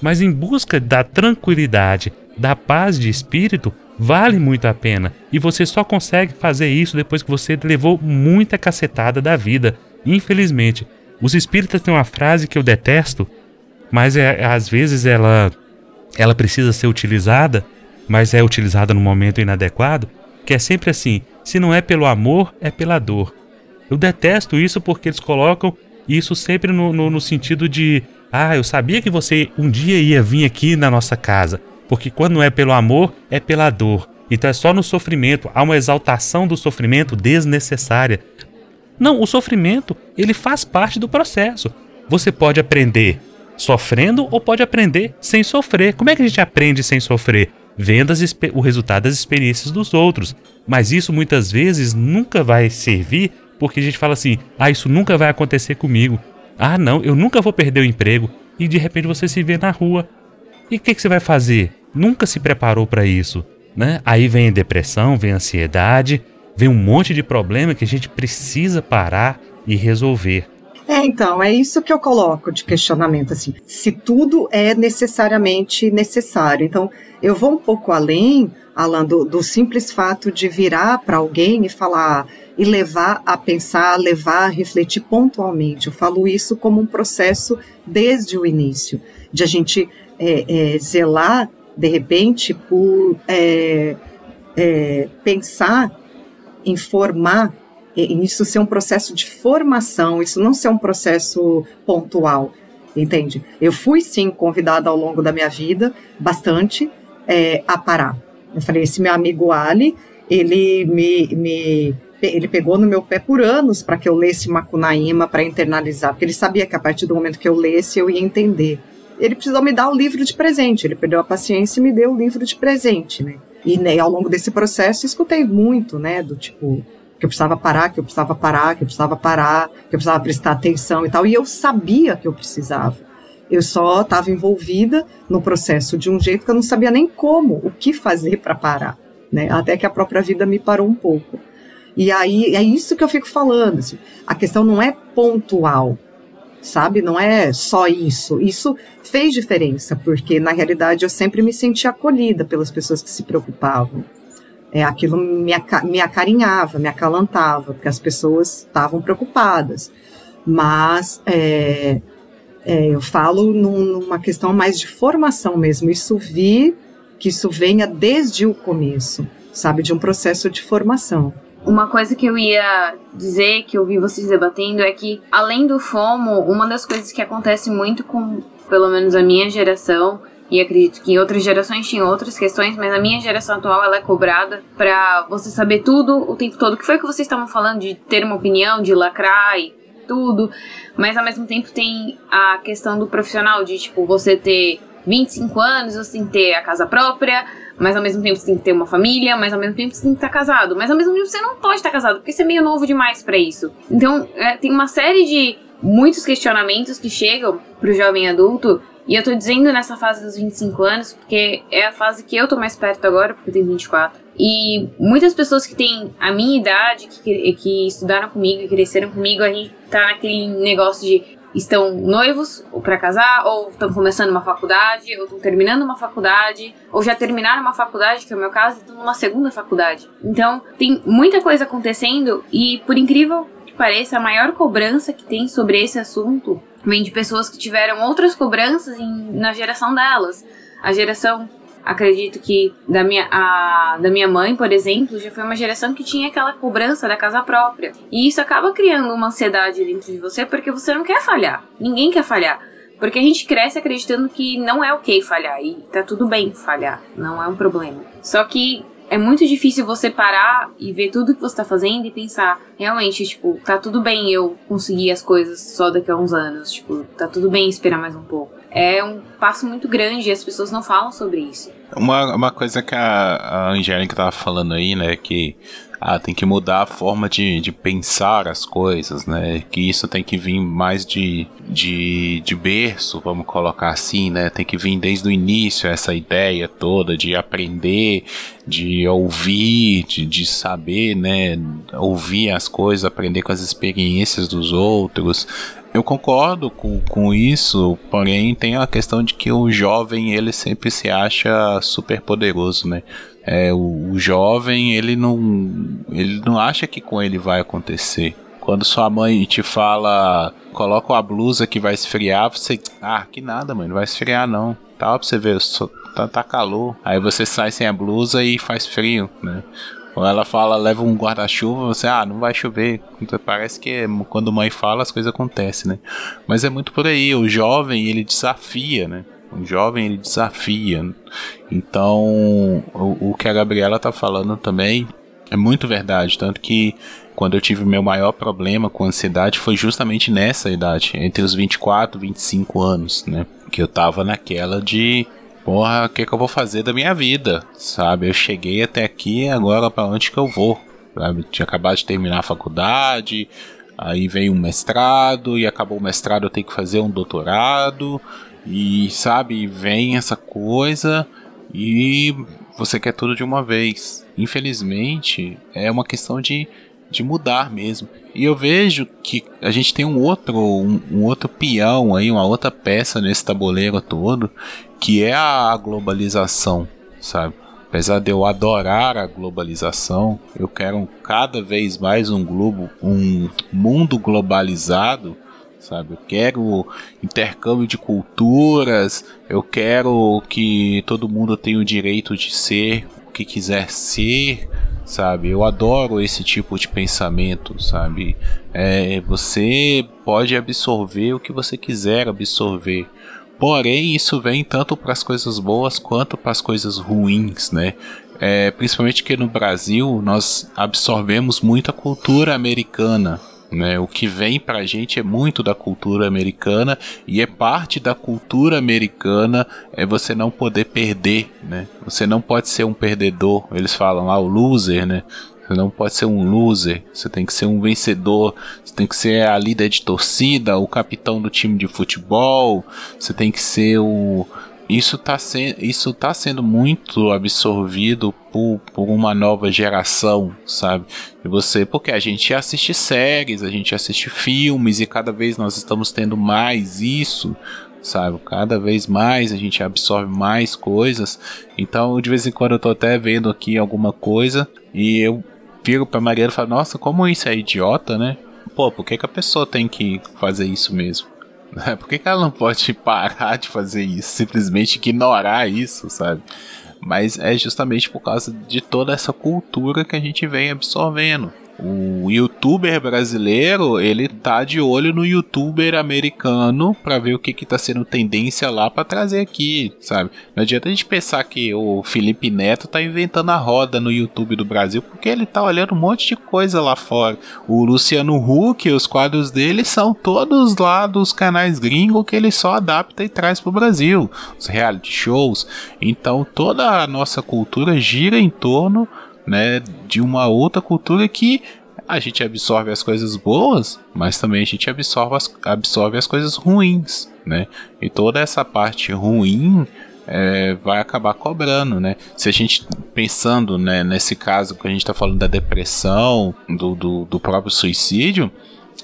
Mas em busca da tranquilidade, da paz de espírito, vale muito a pena. E você só consegue fazer isso depois que você levou muita cacetada da vida. Infelizmente, os espíritas têm uma frase que eu detesto, mas é, às vezes ela, ela precisa ser utilizada, mas é utilizada no momento inadequado, que é sempre assim: se não é pelo amor, é pela dor. Eu detesto isso porque eles colocam isso sempre no, no, no sentido de Ah, eu sabia que você um dia ia vir aqui na nossa casa, porque quando não é pelo amor, é pela dor. Então é só no sofrimento, há uma exaltação do sofrimento desnecessária. Não, o sofrimento, ele faz parte do processo. Você pode aprender sofrendo ou pode aprender sem sofrer. Como é que a gente aprende sem sofrer? Vendo as, o resultado das experiências dos outros. Mas isso muitas vezes nunca vai servir porque a gente fala assim: ah, isso nunca vai acontecer comigo. Ah, não, eu nunca vou perder o emprego. E de repente você se vê na rua. E o que, que você vai fazer? Nunca se preparou para isso. Né? Aí vem a depressão, vem a ansiedade, vem um monte de problema que a gente precisa parar e resolver. É, então, é isso que eu coloco de questionamento, assim, se tudo é necessariamente necessário. Então, eu vou um pouco além, Alan, do, do simples fato de virar para alguém e falar, e levar a pensar, levar a refletir pontualmente. Eu falo isso como um processo desde o início, de a gente é, é, zelar, de repente, por é, é pensar em formar, isso ser um processo de formação, isso não ser um processo pontual, entende? Eu fui sim convidada ao longo da minha vida, bastante, é, a parar. Eu falei, esse meu amigo Ali, ele me, me ele pegou no meu pé por anos para que eu lesse Macunaíma para internalizar, porque ele sabia que a partir do momento que eu lesse eu ia entender. Ele precisou me dar o livro de presente, ele perdeu a paciência e me deu o livro de presente, né? E né, ao longo desse processo escutei muito, né, do tipo que eu precisava parar, que eu precisava parar, que eu precisava parar, que eu precisava prestar atenção e tal, e eu sabia que eu precisava. Eu só estava envolvida no processo de um jeito que eu não sabia nem como, o que fazer para parar, né? Até que a própria vida me parou um pouco. E aí é isso que eu fico falando. Assim, a questão não é pontual, sabe? Não é só isso. Isso fez diferença, porque na realidade eu sempre me senti acolhida pelas pessoas que se preocupavam. É, aquilo me, me acarinhava, me acalantava, porque as pessoas estavam preocupadas. Mas é, é, eu falo num, numa questão mais de formação mesmo. Isso vi que isso venha desde o começo, sabe? De um processo de formação. Uma coisa que eu ia dizer, que eu vi vocês debatendo, é que, além do FOMO, uma das coisas que acontece muito com, pelo menos, a minha geração, e acredito que outras gerações tinham outras questões, mas a minha geração atual ela é cobrada para você saber tudo o tempo todo. O que foi que vocês estavam falando de ter uma opinião, de lacrar e tudo, mas ao mesmo tempo tem a questão do profissional, de tipo, você ter 25 anos, você tem que ter a casa própria, mas ao mesmo tempo você tem que ter uma família, mas ao mesmo tempo você tem que estar casado, mas ao mesmo tempo você não pode estar casado, porque você é meio novo demais para isso. Então, é, tem uma série de muitos questionamentos que chegam pro jovem adulto, e eu tô dizendo nessa fase dos 25 anos, porque é a fase que eu tô mais perto agora, porque eu tenho 24. E muitas pessoas que têm a minha idade, que, que estudaram comigo e cresceram comigo, a gente tá naquele negócio de estão noivos para casar, ou estão começando uma faculdade, ou estão terminando uma faculdade, ou já terminaram uma faculdade, que é o meu caso, estão numa segunda faculdade. Então, tem muita coisa acontecendo e, por incrível que pareça, a maior cobrança que tem sobre esse assunto vem de pessoas que tiveram outras cobranças em, na geração delas. A geração acredito que da minha, a, da minha mãe, por exemplo, já foi uma geração que tinha aquela cobrança da casa própria. E isso acaba criando uma ansiedade dentro de você porque você não quer falhar. Ninguém quer falhar. Porque a gente cresce acreditando que não é ok falhar e tá tudo bem falhar, não é um problema. Só que é muito difícil você parar e ver tudo que você tá fazendo e pensar, realmente, tipo, tá tudo bem eu conseguir as coisas só daqui a uns anos, tipo, tá tudo bem esperar mais um pouco. É um passo muito grande e as pessoas não falam sobre isso. Uma, uma coisa que a, a Angélica tava falando aí, né, que ah, tem que mudar a forma de, de pensar as coisas, né? Que isso tem que vir mais de, de, de berço, vamos colocar assim, né? Tem que vir desde o início essa ideia toda de aprender, de ouvir, de, de saber, né? Ouvir as coisas, aprender com as experiências dos outros. Eu concordo com, com isso, porém tem a questão de que o jovem ele sempre se acha super poderoso, né? É, o, o jovem ele não ele não acha que com ele vai acontecer. Quando sua mãe te fala, coloca a blusa que vai esfriar, você, ah, que nada, mãe, não vai esfriar não. Tá pra você ver, tá, tá calor. Aí você sai sem a blusa e faz frio, né? Ou ela fala, leva um guarda-chuva, você, ah, não vai chover. Parece que é, quando mãe fala, as coisas acontecem, né? Mas é muito por aí, o jovem, ele desafia, né? O jovem, ele desafia. Então, o, o que a Gabriela tá falando também é muito verdade. Tanto que quando eu tive meu maior problema com ansiedade foi justamente nessa idade, entre os 24 e 25 anos, né? Que eu tava naquela de porra, o que, que eu vou fazer da minha vida? Sabe? Eu cheguei até aqui, agora para onde que eu vou? Sabe? Tinha acabado de terminar a faculdade, aí veio um mestrado, e acabou o mestrado eu tenho que fazer um doutorado, e sabe, vem essa coisa, e você quer tudo de uma vez. Infelizmente, é uma questão de, de mudar mesmo. E eu vejo que a gente tem um outro, um, um outro peão aí, uma outra peça nesse tabuleiro todo, que é a globalização, sabe? Apesar de eu adorar a globalização, eu quero cada vez mais um globo, um mundo globalizado, sabe? Eu quero intercâmbio de culturas, eu quero que todo mundo tenha o direito de ser o que quiser ser, sabe? Eu adoro esse tipo de pensamento, sabe? É, você pode absorver o que você quiser absorver. Porém, isso vem tanto para as coisas boas quanto para as coisas ruins, né? É, principalmente que no Brasil nós absorvemos muita cultura americana, né? O que vem pra gente é muito da cultura americana e é parte da cultura americana é você não poder perder, né? Você não pode ser um perdedor. Eles falam lá o loser, né? Você não pode ser um loser, você tem que ser um vencedor, você tem que ser a líder de torcida, o capitão do time de futebol, você tem que ser o. Isso está se... Isso tá sendo muito absorvido por, por uma nova geração, sabe? E você, porque a gente assiste séries, a gente assiste filmes e cada vez nós estamos tendo mais isso, sabe? Cada vez mais a gente absorve mais coisas. Então, de vez em quando eu tô até vendo aqui alguma coisa e eu viro pra Mariana e falo, nossa, como isso é idiota, né? Pô, por que, que a pessoa tem que fazer isso mesmo? Por que, que ela não pode parar de fazer isso? Simplesmente ignorar isso, sabe? Mas é justamente por causa de toda essa cultura que a gente vem absorvendo o youtuber brasileiro, ele tá de olho no youtuber americano para ver o que que tá sendo tendência lá para trazer aqui, sabe? Não adianta a gente pensar que o Felipe Neto tá inventando a roda no YouTube do Brasil, porque ele tá olhando um monte de coisa lá fora. O Luciano Huck, os quadros dele são todos lá dos canais gringos que ele só adapta e traz pro Brasil, os reality shows. Então toda a nossa cultura gira em torno né, de uma outra cultura que a gente absorve as coisas boas, mas também a gente absorve as, absorve as coisas ruins, né? E toda essa parte ruim é, vai acabar cobrando, né? Se a gente pensando né, nesse caso que a gente está falando da depressão, do, do, do, próprio suicídio,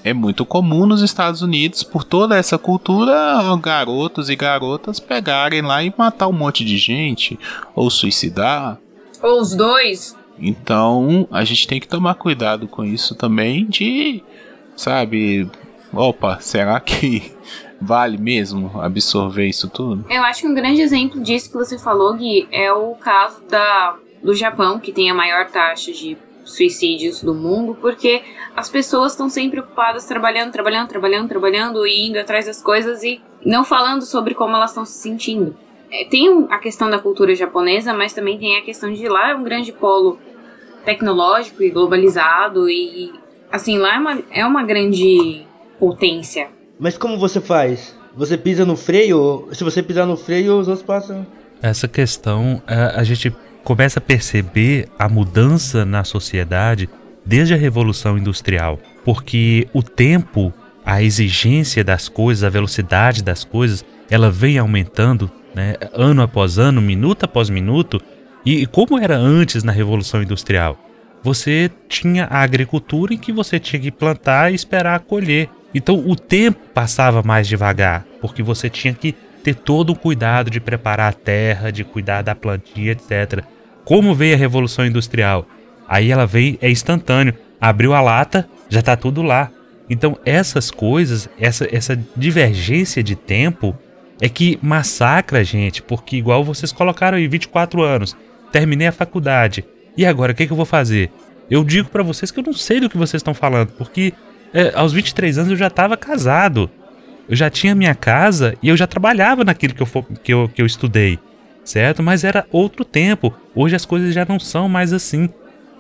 é muito comum nos Estados Unidos, por toda essa cultura, garotos e garotas pegarem lá e matar um monte de gente, ou suicidar. Ou os dois. Então a gente tem que tomar cuidado com isso também de, sabe, opa, será que vale mesmo absorver isso tudo? Eu acho que um grande exemplo disso que você falou, Gui, é o caso da, do Japão, que tem a maior taxa de suicídios do mundo, porque as pessoas estão sempre ocupadas trabalhando, trabalhando, trabalhando, trabalhando e indo atrás das coisas e não falando sobre como elas estão se sentindo. É, tem a questão da cultura japonesa, mas também tem a questão de lá é um grande polo tecnológico e globalizado e assim lá é uma, é uma grande potência. Mas como você faz? Você pisa no freio? Se você pisar no freio, os outros passam. Essa questão a, a gente começa a perceber a mudança na sociedade desde a revolução industrial, porque o tempo, a exigência das coisas, a velocidade das coisas, ela vem aumentando né, ano após ano, minuto após minuto. E como era antes na Revolução Industrial? Você tinha a agricultura em que você tinha que plantar e esperar colher. Então o tempo passava mais devagar, porque você tinha que ter todo o cuidado de preparar a terra, de cuidar da plantinha, etc. Como veio a Revolução Industrial? Aí ela veio, é instantâneo. Abriu a lata, já está tudo lá. Então essas coisas, essa, essa divergência de tempo, é que massacra a gente, porque igual vocês colocaram aí, 24 anos, terminei a faculdade, E agora, o que, que eu vou fazer? Eu digo para vocês que eu não sei do que vocês estão falando, porque é, aos 23 anos eu já estava casado. Eu já tinha minha casa e eu já trabalhava naquilo que eu, que eu, que eu estudei, certo? Mas era outro tempo. Hoje as coisas já não são mais assim.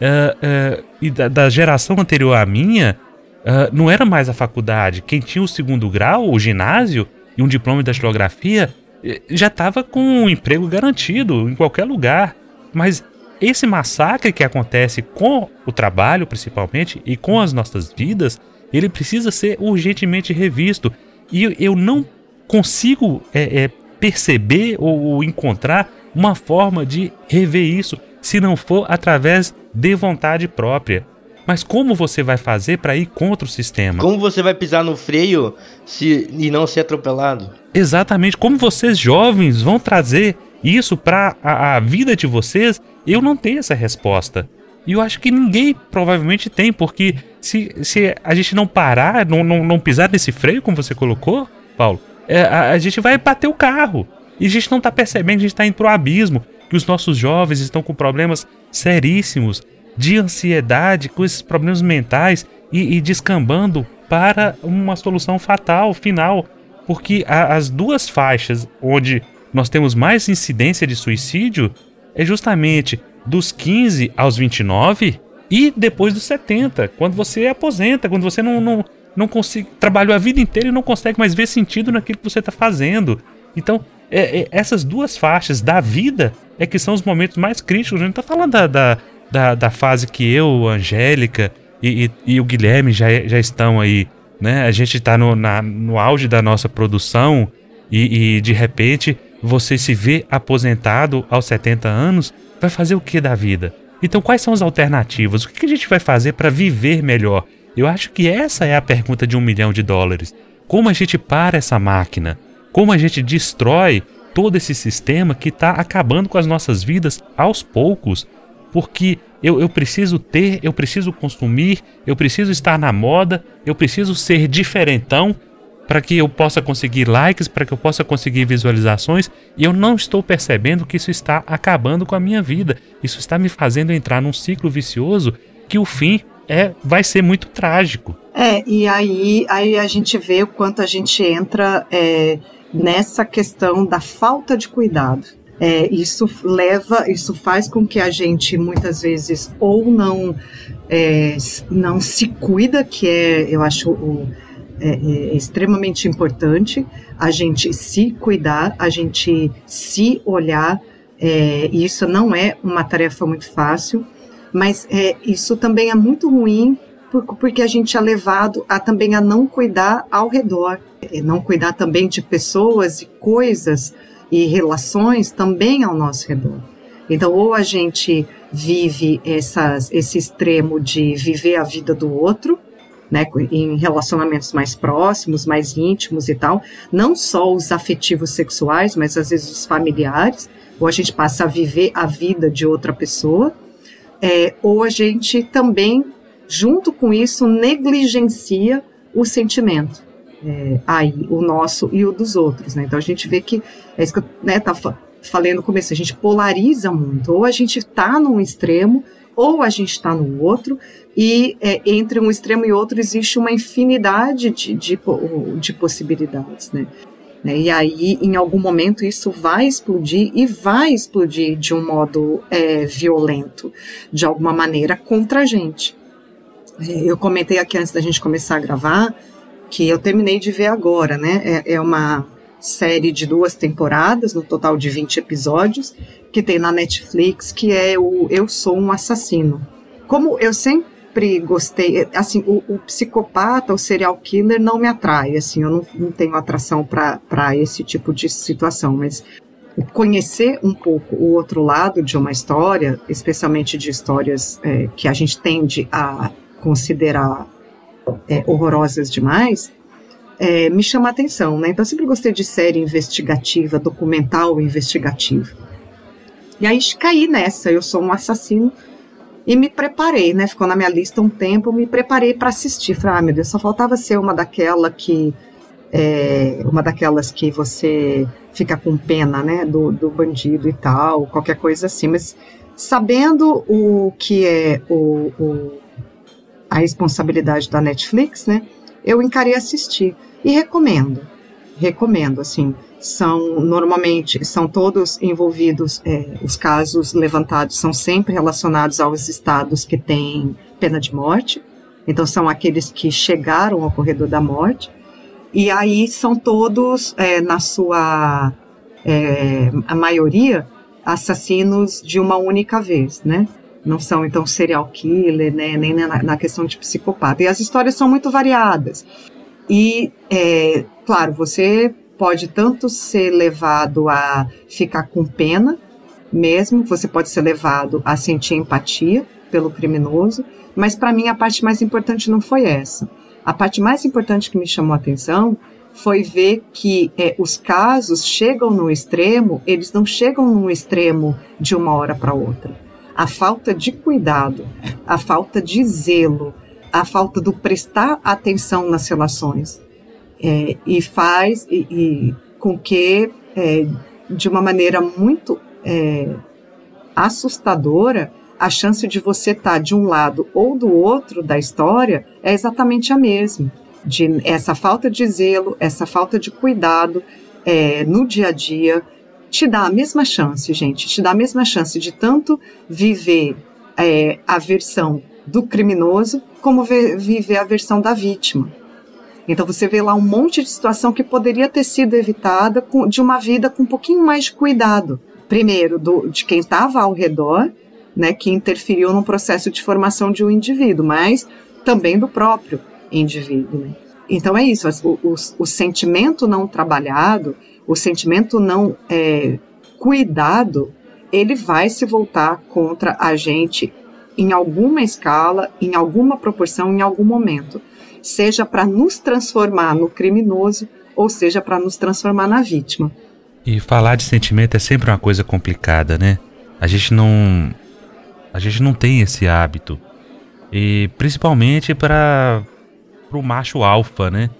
É, é, e da, da, geração anterior à minha, é, não era mais a faculdade. Quem tinha o segundo grau, o ginásio e um diploma de datilografia, é, já estava com um emprego garantido em qualquer lugar. Mas esse massacre que acontece com o trabalho, principalmente, e com as nossas vidas, ele precisa ser urgentemente revisto. E eu não consigo é, é, perceber ou, ou encontrar uma forma de rever isso, se não for através de vontade própria. Mas como você vai fazer para ir contra o sistema? Como você vai pisar no freio se, e não ser atropelado? Exatamente. Como vocês jovens vão trazer isso para a, a, vida de vocês? Eu não tenho essa resposta. E eu acho que ninguém provavelmente tem, porque se, se a gente não parar, não, não, não pisar nesse freio, como você colocou, Paulo, é, a, a, gente vai bater o carro. E a gente não está percebendo, a gente está indo pro abismo. Que os nossos jovens estão com problemas seríssimos de ansiedade, com esses problemas mentais e, e descambando para uma solução fatal, final. Porque a, as duas faixas onde nós temos mais incidência de suicídio é justamente dos 15 aos 29 e depois dos 70, quando você aposenta, quando você não, não, não consegue. trabalhou a vida inteira e não consegue mais ver sentido naquilo que você está fazendo. Então, é, é, essas duas faixas da vida é que são os momentos mais críticos. A gente não está falando da, da, da, da, fase que eu, Angélica e, e, e, o Guilherme já, já estão aí. Né? A gente está no, no auge da nossa produção e, e de repente você se vê aposentado aos 70 anos vai fazer o que da vida? Então, quais são as alternativas? O que a gente vai fazer para viver melhor? Eu acho que essa é a pergunta de um milhão de dólares. Como a gente para essa máquina? Como a gente destrói todo esse sistema que está acabando com as nossas vidas aos poucos? Porque eu, eu preciso ter, eu preciso consumir, eu preciso estar na moda, eu preciso ser diferentão para que eu possa conseguir likes, para que eu possa conseguir visualizações, e eu não estou percebendo que isso está acabando com a minha vida. Isso está me fazendo entrar num ciclo vicioso que o fim é vai ser muito trágico. É, e aí, aí a gente vê o quanto a gente entra é, nessa questão da falta de cuidado. É, isso leva, isso faz com que a gente muitas vezes ou não é, não se cuida, que é, eu acho o, é, é, extremamente importante a gente se cuidar, a gente se olhar. É, isso não é uma tarefa muito fácil, mas é, isso também é muito ruim porque a gente é levado a também a não cuidar ao redor, é, não cuidar também de pessoas e coisas e relações também ao nosso redor. Então, ou a gente vive essas, esse extremo de viver a vida do outro, né, em relacionamentos mais próximos, mais íntimos e tal, não só os afetivos sexuais, mas às vezes os familiares, ou a gente passa a viver a vida de outra pessoa, é, ou a gente também, junto com isso, negligencia o sentimento. É, aí, o nosso e o dos outros, né? Então a gente vê que, é isso que eu né, tá falando no começo, a gente polariza muito, ou a gente está num extremo, ou a gente está no outro, e é, entre um extremo e outro existe uma infinidade de, de, de possibilidades, né? né? E aí, em algum momento, isso vai explodir e vai explodir de um modo é, violento, de alguma maneira, contra a gente. É, eu comentei aqui antes da gente começar a gravar que eu terminei de ver agora, né? É, é uma série de duas temporadas, no total de 20 episódios, que tem na Netflix, que é o Eu Sou um Assassino. Como eu sempre gostei, assim, o, o, psicopata, o serial killer não me atrai, assim, eu não, não tenho atração para esse tipo de situação, mas conhecer um pouco o outro lado de uma história, especialmente de histórias é, que a gente tende a considerar é, horrorosas demais, é, me chama a atenção, né? Então eu sempre gostei de série investigativa, documental investigativa. E aí caí nessa, eu sou um assassino e me preparei, né? Ficou na minha lista um tempo, me preparei para assistir. Falei, ah, meu Deus, só faltava ser uma daquela que. É, uma daquelas que você fica com pena, né? Do, do bandido e tal, qualquer coisa assim. Mas sabendo o que é o, o, a responsabilidade da Netflix, né? Eu encarei assistir e recomendo, recomendo, assim, são normalmente são todos envolvidos, é, os casos levantados são sempre relacionados aos estados que têm pena de morte, então são aqueles que chegaram ao corredor da morte, e aí são todos, é, na sua é, a maioria, assassinos de uma única vez, né? Não são, então, serial killer, né? Nem na, na questão de psicopata. E as histórias são muito variadas. E, é, claro, você pode tanto ser levado a ficar com pena, mesmo, você pode ser levado a sentir empatia pelo criminoso, mas para mim a parte mais importante não foi essa. A parte mais importante que me chamou a atenção foi ver que é, os casos chegam no extremo, eles não chegam no extremo de uma hora para outra. A falta de cuidado, a falta de zelo, a falta do prestar atenção nas relações é, e faz e, e com que é, de uma maneira muito é, assustadora a chance de você estar tá de um lado ou do outro da história é exatamente a mesma. De essa falta de zelo, essa falta de cuidado é, no dia a dia, te dá a mesma chance, gente, te dá a mesma chance de tanto viver é, a versão do criminoso como ver, viver a versão da vítima. Então você vê lá um monte de situação que poderia ter sido evitada com, de uma vida com um pouquinho mais de cuidado. Primeiro, do, de quem estava ao redor, né, que interferiu no processo de formação de um indivíduo, mas também do próprio indivíduo. Né? Então é isso, o, o, o, sentimento não trabalhado, o sentimento não é, cuidado, ele vai se voltar contra a gente em alguma escala, em alguma proporção, em algum momento. Seja para nos transformar no criminoso, ou seja para nos transformar na vítima. E falar de sentimento é sempre uma coisa complicada, né? A gente não. A gente não tem esse hábito. E principalmente para pro macho alfa, né?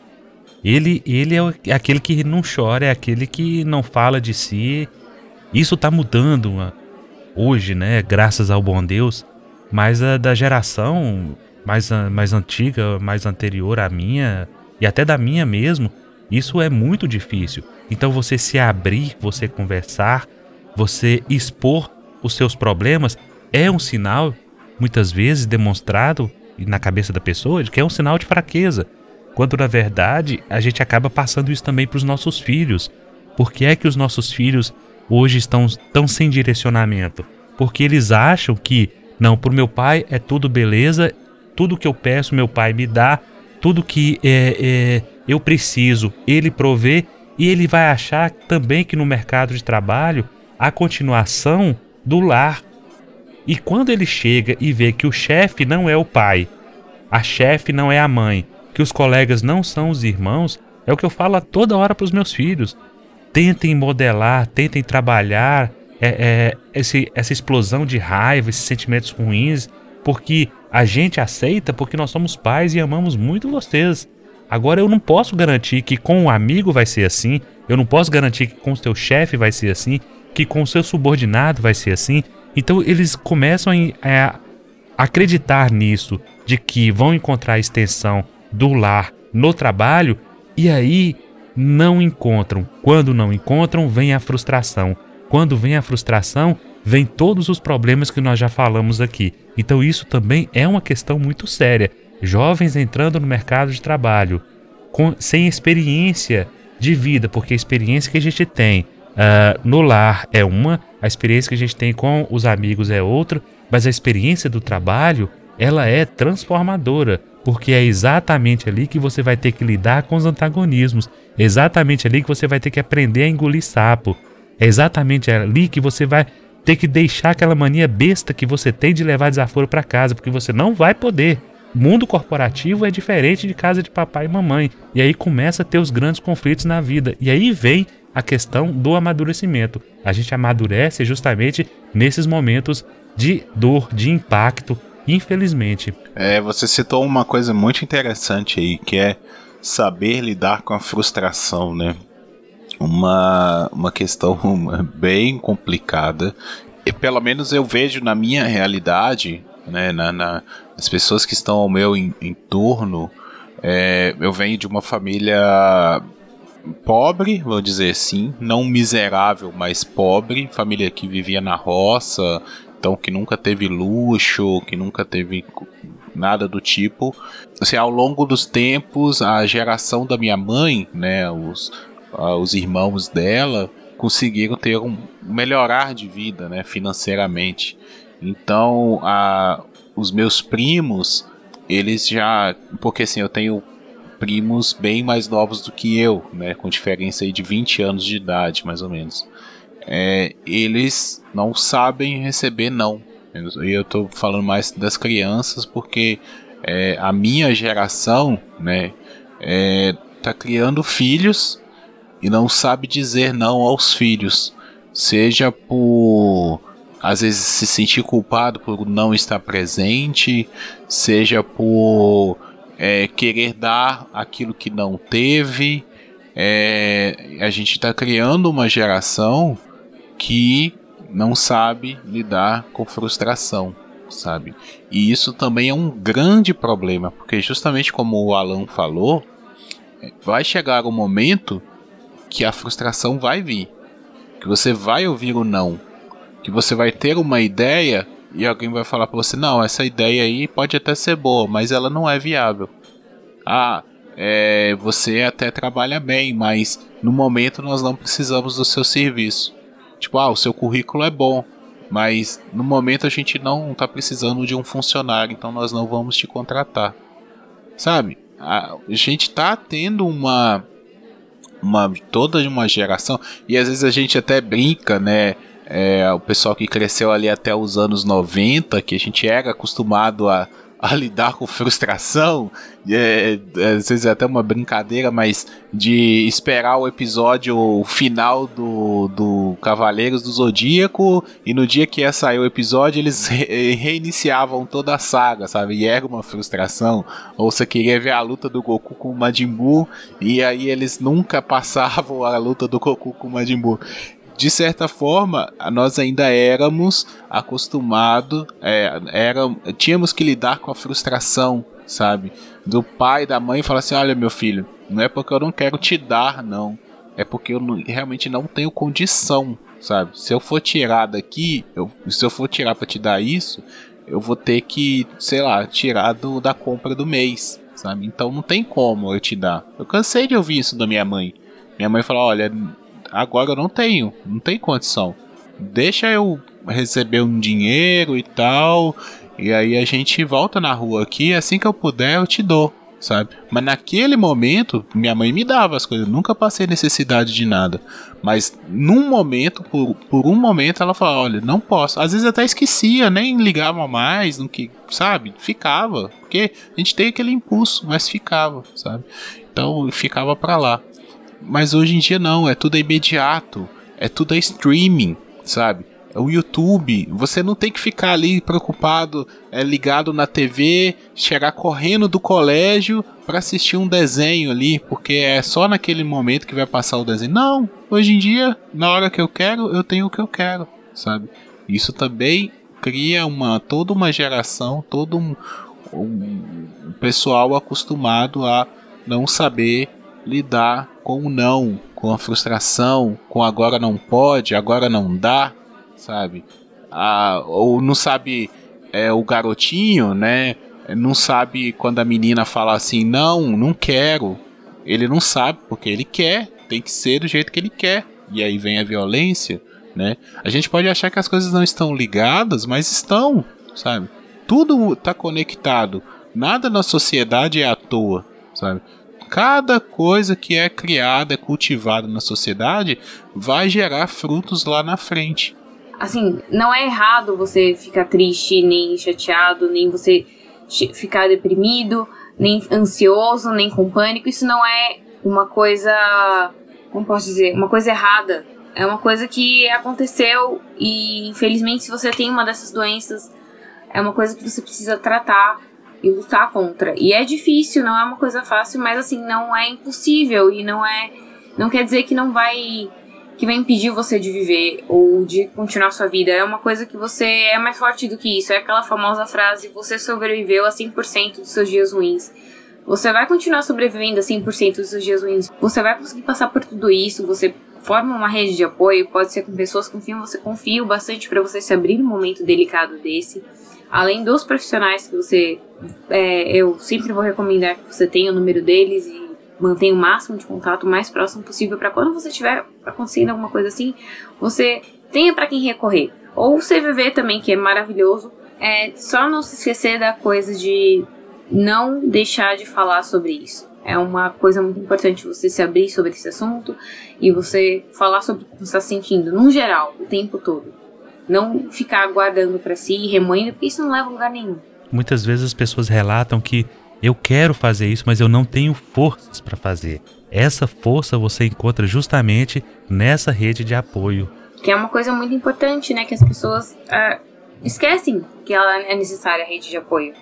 Ele, ele é aquele que não chora, é aquele que não fala de si. Isso tá mudando ah, hoje, né? Graças ao bom Deus. Mas a da geração mais, mais antiga, mais anterior à minha, e até da minha mesmo, isso é muito difícil. Então você se abrir, você conversar, você expor os seus problemas é um sinal, muitas vezes demonstrado na cabeça da pessoa de que é um sinal de fraqueza, quando na verdade a gente acaba passando isso também para os nossos filhos. Por que é que os nossos filhos hoje estão tão sem direcionamento? Porque eles acham que, não, por meu pai é tudo beleza, tudo que eu peço meu pai me dá, tudo que é, é, eu preciso ele provê, e ele vai achar também que no mercado de trabalho a continuação do lar e quando ele chega e vê que o chefe não é o pai, a chefe não é a mãe, que os colegas não são os irmãos, é o que eu falo toda hora para os meus filhos. Tentem modelar, tentem trabalhar é, é, esse, essa explosão de raiva, esses sentimentos ruins, porque a gente aceita porque nós somos pais e amamos muito vocês. Agora eu não posso garantir que com o um amigo vai ser assim, eu não posso garantir que com o seu chefe vai ser assim, que com o seu subordinado vai ser assim, então eles começam a acreditar nisso, de que vão encontrar a extensão do lar no trabalho e aí não encontram. Quando não encontram, vem a frustração. Quando vem a frustração, vem todos os problemas que nós já falamos aqui. Então isso também é uma questão muito séria. Jovens entrando no mercado de trabalho com, sem experiência de vida, porque a experiência que a gente tem Uh, no lar é uma, a experiência que a gente tem com os amigos é outra, mas a experiência do trabalho ela é transformadora, porque é exatamente ali que você vai ter que lidar com os antagonismos, é exatamente ali que você vai ter que aprender a engolir sapo, é exatamente ali que você vai ter que deixar aquela mania besta que você tem de levar desaforo para casa, porque você não vai poder. Mundo corporativo é diferente de casa de papai e mamãe, e aí começa a ter os grandes conflitos na vida, e aí vem a questão do amadurecimento. A gente amadurece justamente nesses momentos de dor, de impacto, infelizmente. É, você citou uma coisa muito interessante aí, que é saber lidar com a frustração, né? Uma, uma questão bem complicada e pelo menos eu vejo na minha realidade, né, na, na as pessoas que estão ao meu em- entorno, é, eu venho de uma família pobre, vou dizer assim, não miserável, mas pobre, família que vivia na roça, então que nunca teve luxo, que nunca teve nada do tipo. Assim, ao longo dos tempos, a geração da minha mãe, né, os, os irmãos dela, conseguiram ter um melhorar de vida, né, financeiramente. Então, os meus primos, eles já, porque assim, eu tenho primos bem mais novos do que eu, né, com diferença aí de 20 anos de idade, mais ou menos. É, eles não sabem receber não. E eu tô falando mais das crianças porque é, a minha geração, né, é, tá criando filhos e não sabe dizer não aos filhos, seja por às vezes se sentir culpado por não estar presente, seja por é, querer dar aquilo que não teve. É, a gente está criando uma geração que não sabe lidar com frustração, sabe? E isso também é um grande problema, porque justamente como o Alan falou, vai chegar um momento que a frustração vai vir, que você vai ouvir o não, que você vai ter uma ideia e alguém vai falar para você não, essa ideia aí pode até ser boa, mas ela não é viável. Ah, é, você até trabalha bem, mas no momento nós não precisamos do seu serviço. Tipo, ah, o seu currículo é bom, mas no momento a gente não está precisando de um funcionário, então nós não vamos te contratar. Sabe? A gente tá tendo uma uma toda uma geração e às vezes a gente até brinca, né? É, o pessoal que cresceu ali até os anos 90, que a gente era acostumado a, a lidar com frustração, é, às vezes é até uma brincadeira, mas de esperar o episódio final do, do Cavaleiros do Zodíaco e no dia que ia sair o episódio eles re reiniciavam toda a saga, sabe? E era uma frustração. Ou você queria ver a luta do Goku com o Majin Buu e aí eles nunca passavam a luta do Goku com o Majin Buu de certa forma, nós ainda éramos acostumados, é, era, tínhamos que lidar com a frustração, sabe? Do pai da mãe falar assim: olha, meu filho, não é porque eu não quero te dar, não. É porque eu não, realmente não tenho condição, sabe? Se eu for tirar daqui, eu, se eu for tirar para te dar isso, eu vou ter que, sei lá, tirar do, da compra do mês, sabe? Então não tem como eu te dar. Eu cansei de ouvir isso da minha mãe. Minha mãe falou: olha agora eu não tenho, não tem condição. Deixa eu receber um dinheiro e tal, e aí a gente volta na rua aqui, assim que eu puder eu te dou, sabe? Mas naquele momento, minha mãe me dava as coisas, nunca passei necessidade de nada. Mas num momento, por, por um momento, ela falou: olha, não posso. Às vezes até esquecia, nem ligava mais, no que, sabe? Ficava, porque a gente tem aquele impulso, mas ficava, sabe? Então ficava para lá. Mas hoje em dia não, é tudo imediato, é tudo é streaming, sabe? É o YouTube, você não tem que ficar ali preocupado, é ligado na TV, chegar correndo do colégio para assistir um desenho ali, porque é só naquele momento que vai passar o desenho. Não, hoje em dia, na hora que eu quero, eu tenho o que eu quero, sabe? Isso também cria uma toda uma geração, todo um, um pessoal acostumado a não saber lidar com o não, com a frustração, com agora não pode, agora não dá, sabe? Ah, ou não sabe é, o garotinho, né? Não sabe quando a menina fala assim, não, não quero. Ele não sabe porque ele quer, tem que ser do jeito que ele quer. E aí vem a violência, né? A gente pode achar que as coisas não estão ligadas, mas estão, sabe? Tudo está conectado. Nada na sociedade é à toa, sabe? Cada coisa que é criada, é cultivada na sociedade, vai gerar frutos lá na frente. Assim, não é errado você ficar triste, nem chateado, nem você ficar deprimido, nem ansioso, nem com pânico. Isso não é uma coisa, como posso dizer, uma coisa errada. É uma coisa que aconteceu e, infelizmente, se você tem uma dessas doenças, é uma coisa que você precisa tratar e lutar contra. E é difícil, não é uma coisa fácil, mas assim, não é impossível e não é. Não quer dizer que não vai que vai impedir você de viver ou de continuar sua vida. É uma coisa que você é mais forte do que isso. É aquela famosa frase: você sobreviveu a 100% dos seus dias ruins. Você vai continuar sobrevivendo a 100% dos seus dias ruins. Você vai conseguir passar por tudo isso. Você forma uma rede de apoio. Pode ser com pessoas que confiam. Você confia bastante para você se abrir num momento delicado desse. Além dos profissionais que você. É, eu sempre vou recomendar que você tenha o número deles e mantenha o máximo de contato o mais próximo possível para quando você tiver acontecendo alguma coisa assim, você tenha para quem recorrer. Ou o CVV também, que é maravilhoso. É só não se esquecer da coisa de não deixar de falar sobre isso. É uma coisa muito importante você se abrir sobre esse assunto e você falar sobre o que você está sentindo, no geral, o tempo todo. Não ficar guardando para si e remoendo, porque isso não leva a lugar nenhum. Muitas vezes as pessoas relatam que eu quero fazer isso, mas eu não tenho forças para fazer. Essa força você encontra justamente nessa rede de apoio. Que é uma coisa muito importante, né? Que as pessoas ah, esquecem que ela é necessária, a rede de apoio.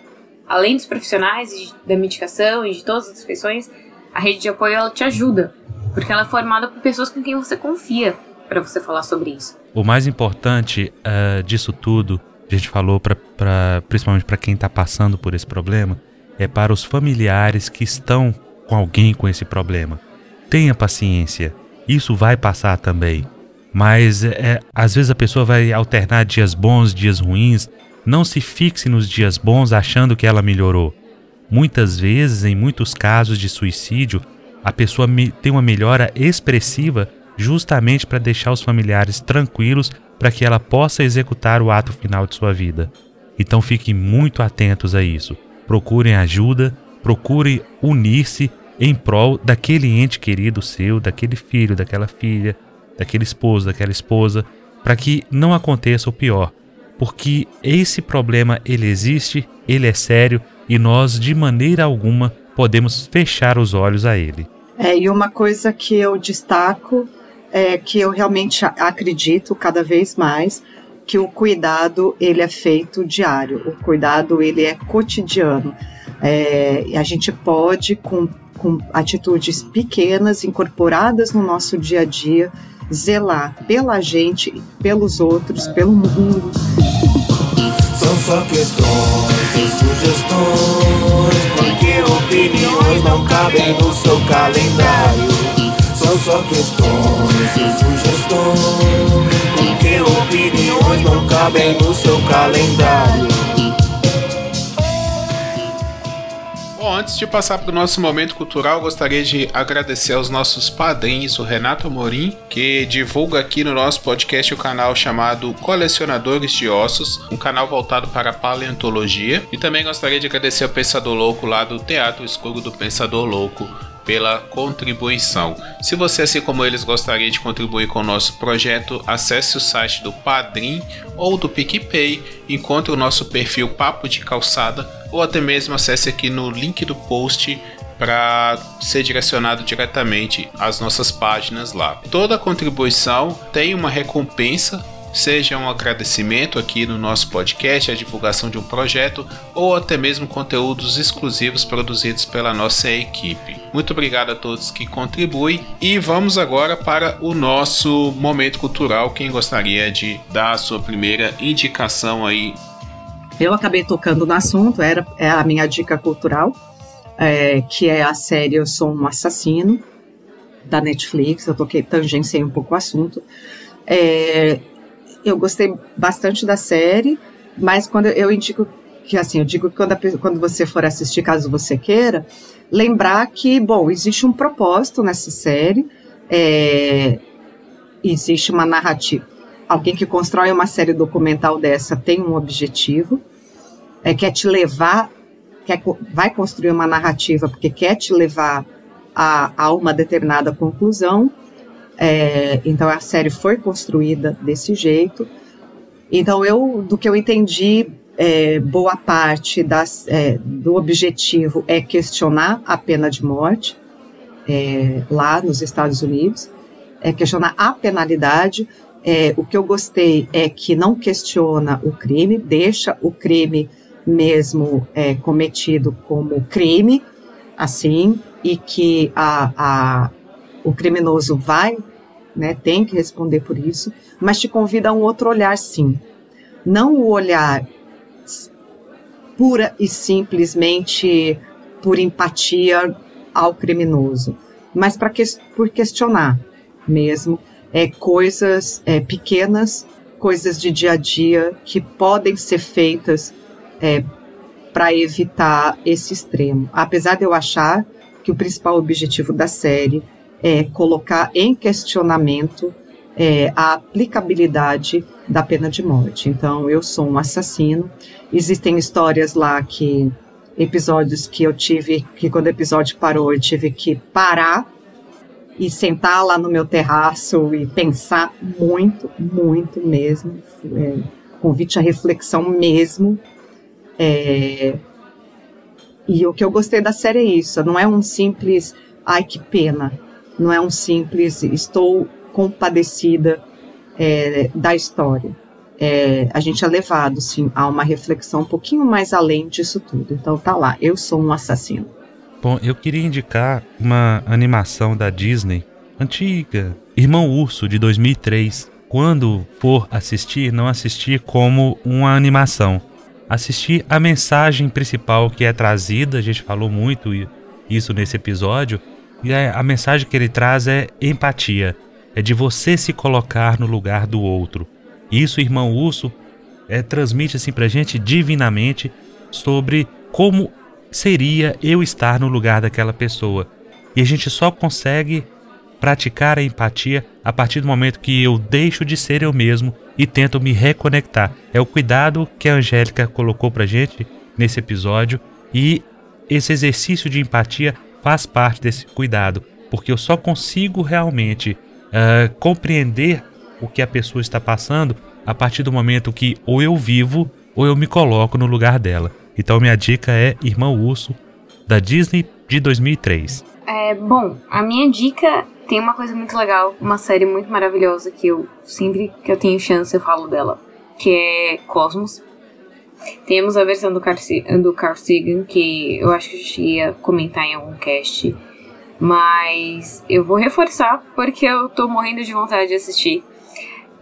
Além dos profissionais, da medicação e de todas as questões, a rede de apoio ela te ajuda. Porque ela é formada por pessoas com quem você confia para você falar sobre isso. O mais importante uh, disso tudo, a gente falou pra, pra principalmente para quem está passando por esse problema, é para os familiares que estão com alguém com esse problema. Tenha paciência, isso vai passar também. Mas é, às vezes a pessoa vai alternar dias bons, dias ruins. Não se fixe nos dias bons achando que ela melhorou. Muitas vezes, em muitos casos de suicídio, a pessoa tem uma melhora expressiva justamente para deixar os familiares tranquilos para que ela possa executar o ato final de sua vida. Então fiquem muito atentos a isso procurem ajuda, procurem unir-se em prol daquele ente querido seu, daquele filho, daquela filha, daquele esposo, daquela esposa, para que não aconteça o pior. Porque esse problema ele existe, ele é sério e nós de maneira alguma podemos fechar os olhos a ele. É, e uma coisa que eu destaco é que eu realmente acredito cada vez mais que o cuidado ele é feito diário, o cuidado ele é cotidiano. É, a gente pode, com, com atitudes pequenas, incorporadas no nosso dia a dia, zelar pela gente, pelos outros, pelo mundo. São só questões e sugestões, porque opiniões não cabem no seu calendário. São só questões e sugestões porque opiniões não cabem no seu calendário. Bom, antes de passar para o nosso momento cultural, gostaria de agradecer aos nossos padrinhos, o Renato Amorim, que divulga aqui no nosso podcast o canal chamado Colecionadores de Ossos, um canal voltado para paleontologia. E também gostaria de agradecer ao Pensador Louco lá do Teatro Escuro do Pensador Louco, pela contribuição. Se você, assim como eles, gostaria de contribuir com o nosso projeto, acesse o site do Padrim ou do PicPay, encontre o nosso perfil Papo de Calçada ou até mesmo acesse aqui no link do post para ser direcionado diretamente às nossas páginas lá. Toda contribuição tem uma recompensa seja um agradecimento aqui no nosso podcast, a divulgação de um projeto ou até mesmo conteúdos exclusivos produzidos pela nossa equipe. Muito obrigado a todos que contribuem e vamos agora para o nosso momento cultural. Quem gostaria de dar a sua primeira indicação aí? Eu acabei tocando no assunto, era é a minha dica cultural, é, que é a série Eu Sou um Assassino da Netflix. Eu toquei, tangenciei um pouco o assunto. É, eu gostei bastante da série, mas quando eu indico que assim, eu digo que quando, a, quando você for assistir, caso você queira, lembrar que, bom, existe um propósito nessa série, é, existe uma narrativa. Alguém que constrói uma série documental dessa tem um objetivo, é, quer te levar, quer, vai construir uma narrativa porque quer te levar a, a uma determinada conclusão, é, então a série foi construída desse jeito. Então eu, do que eu entendi, é, boa parte das, é, do objetivo é questionar a pena de morte é, lá nos Estados Unidos, é questionar a penalidade. É, o que eu gostei é que não questiona o crime, deixa o crime mesmo é, cometido como crime, assim, e que a, a, o criminoso vai né? Tem que responder por isso, mas te convida a um outro olhar, sim. Não o olhar pura e simplesmente por empatia ao criminoso, mas para que, por questionar mesmo é, coisas é, pequenas, coisas de dia a dia que podem ser feitas é, para evitar esse extremo. Apesar de eu achar que o principal objetivo da série é colocar em questionamento é, a aplicabilidade da pena de morte. Então, eu sou um assassino. Existem histórias lá que episódios que eu tive que quando o episódio parou eu tive que parar e sentar lá no meu terraço e pensar muito, muito mesmo. É, convite à reflexão mesmo. É, e o que eu gostei da série é isso, não é um simples ai que pena, não é um simples estou compadecida é, da história. É, a gente é levado, sim, a uma reflexão um pouquinho mais além disso tudo. Então tá lá, eu sou um assassino. Bom, eu queria indicar uma animação da Disney antiga, Irmão Urso de 2003. Quando for assistir, não assistir como uma animação, assistir a mensagem principal que é trazida. A gente falou muito isso nesse episódio. E a mensagem que ele traz é empatia, é de você se colocar no lugar do outro. Isso, irmão Urso, é, transmite assim pra gente divinamente sobre como seria eu estar no lugar daquela pessoa. E a gente só consegue praticar a empatia a partir do momento que eu deixo de ser eu mesmo e tento me reconectar. É o cuidado que a Angélica colocou pra gente nesse episódio e esse exercício de empatia faz parte desse cuidado, porque eu só consigo realmente uh, compreender o que a pessoa está passando a partir do momento que ou eu vivo ou eu me coloco no lugar dela. Então minha dica é Irmão Urso, da Disney de 2003. É, bom, a minha dica tem uma coisa muito legal, uma série muito maravilhosa que eu sempre que eu tenho chance eu falo dela, que é Cosmos. Temos a versão do Carl, do Carl Sagan, que eu acho que a gente ia comentar em algum cast, mas eu vou reforçar porque eu tô morrendo de vontade de assistir.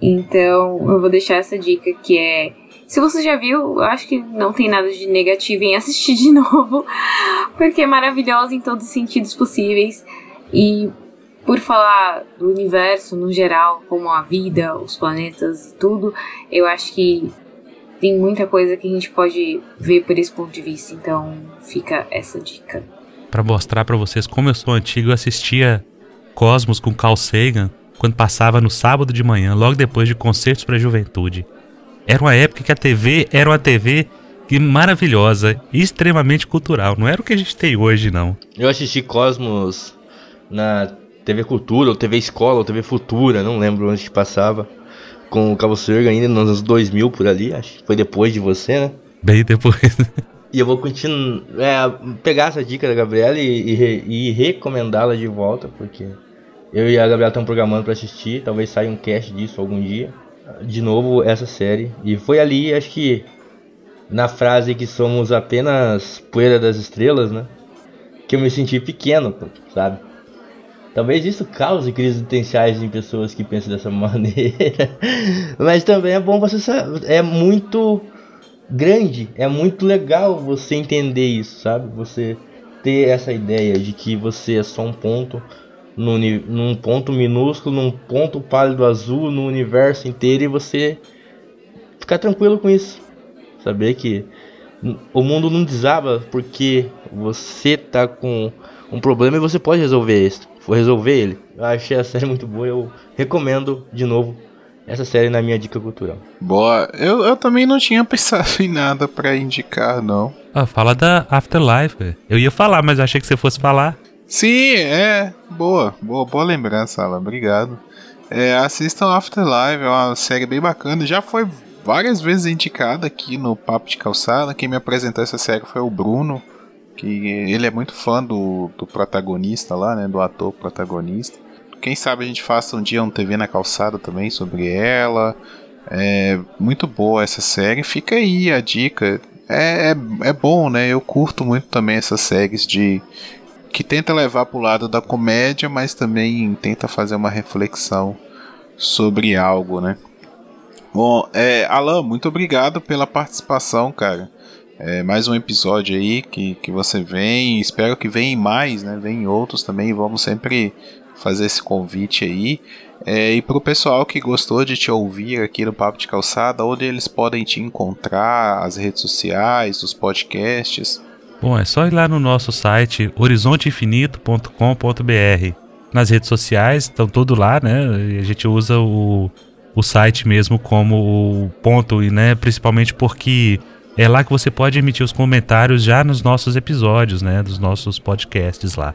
Então eu vou deixar essa dica que é se você já viu, eu acho que não tem nada de negativo em assistir de novo, porque é maravilhosa em todos os sentidos possíveis. E por falar do universo no geral, como a vida, os planetas e tudo, eu acho que tem muita coisa que a gente pode ver por esse ponto de vista. Então fica essa dica. Para mostrar para vocês como eu sou antigo, eu assistia Cosmos com Carl Sagan quando passava no sábado de manhã, logo depois de Concertos para a Juventude. Era uma época que a TV era uma TV maravilhosa e extremamente cultural. Não era o que a gente tem hoje, não. Eu assisti Cosmos na TV Cultura, ou TV Escola, ou TV Futura, não lembro onde que passava. Com o Cabo Serga ainda nos anos 2000 por ali, acho que foi depois de você, né? Bem depois. e eu vou continuar, é, pegar essa dica da Gabriela e, e, e recomendá-la de volta, porque eu e a Gabriela estamos programando para assistir, talvez saia um cast disso algum dia de novo essa série. E foi ali, acho que na frase que somos apenas poeira das estrelas, né? Que eu me senti pequeno, sabe? Talvez isso cause crises potenciais em pessoas que pensam dessa maneira. Mas também é bom você saber. É muito grande, é muito legal você entender isso, sabe? Você ter essa ideia de que você é só um ponto no, num ponto minúsculo, num ponto pálido azul no universo inteiro e você ficar tranquilo com isso. Saber que o mundo não desaba porque você tá com um problema e você pode resolver isso. For resolver ele. Eu achei a série muito boa, eu recomendo de novo essa série na minha dica cultural. Boa, eu, eu também não tinha pensado em nada para indicar, não. Ah, fala da Afterlife. Eu ia falar, mas achei que você fosse falar. Sim, é. Boa, boa, boa lembrança, Alan. Obrigado. É, assistam Afterlife, é uma série bem bacana. Já foi várias vezes indicada aqui no Papo de Calçada. Quem me apresentou essa série foi o Bruno, que ele é muito fã do, do protagonista lá, né? Do ator protagonista. Quem sabe a gente faça um dia um TV na calçada também sobre ela. É muito boa essa série. Fica aí a dica. É, é, é bom, né? Eu curto muito também essas séries de que tenta levar para o lado da comédia, mas também tenta fazer uma reflexão sobre algo, né? Bom, é, Alan, muito obrigado pela participação, cara. É, mais um episódio aí que, que você vem. Espero que venham mais, né? Vem outros também. Vamos sempre fazer esse convite aí. É, e para o pessoal que gostou de te ouvir aqui no Papo de Calçada, onde eles podem te encontrar, as redes sociais, os podcasts. Bom, é só ir lá no nosso site horizonteinfinito.com.br. Nas redes sociais estão tudo lá, né? A gente usa o, o site mesmo como ponto, né? Principalmente porque é lá que você pode emitir os comentários já nos nossos episódios, né? Dos nossos podcasts lá.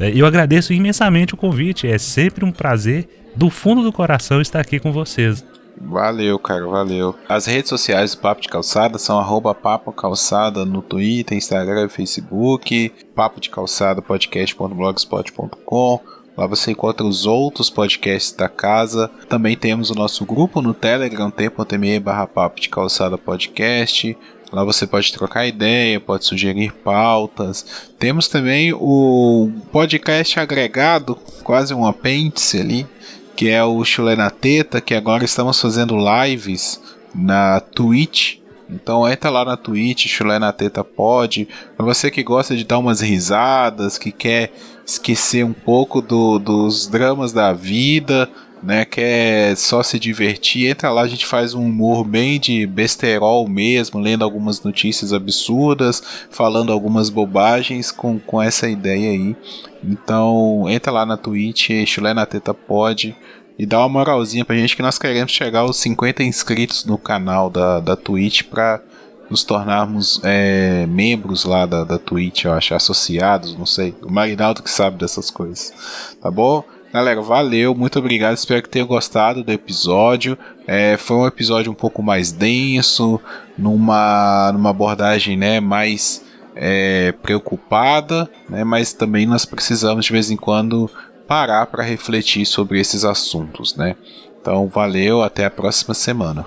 É, eu agradeço imensamente o convite, é sempre um prazer, do fundo do coração, estar aqui com vocês. Valeu, cara, valeu. As redes sociais do Papo de Calçada são arroba Papo Calçada no Twitter, Instagram Facebook, Papo de Calçada podcast.blogspot.com. Lá você encontra os outros podcasts da casa. Também temos o nosso grupo no Telegram, t.me barra Papo de Calçada Podcast. Lá você pode trocar ideia, pode sugerir pautas. Temos também o podcast agregado, quase um apêndice ali, que é o Chulé na Teta, que agora estamos fazendo lives na Twitch. Então entra lá na Twitch, Chulé na Teta pode. Para você que gosta de dar umas risadas, que quer esquecer um pouco do, dos dramas da vida, né, quer só se divertir, entra lá, a gente faz um humor bem de besterol mesmo, lendo algumas notícias absurdas, falando algumas bobagens com, com essa ideia aí. Então, entra lá na Twitch, Chulé na Teta pode e dá uma moralzinha pra gente que nós queremos chegar aos 50 inscritos no canal da, da Twitch pra nos tornarmos é, membros lá da, da Twitch, eu acho, associados, não sei. O Marinaldo que sabe dessas coisas, tá bom? Galera, valeu, muito obrigado. Espero que tenham gostado do episódio. É, foi um episódio um pouco mais denso, numa, numa abordagem né, mais é, preocupada, né, mas também nós precisamos de vez em quando parar para refletir sobre esses assuntos. Né? Então, valeu, até a próxima semana.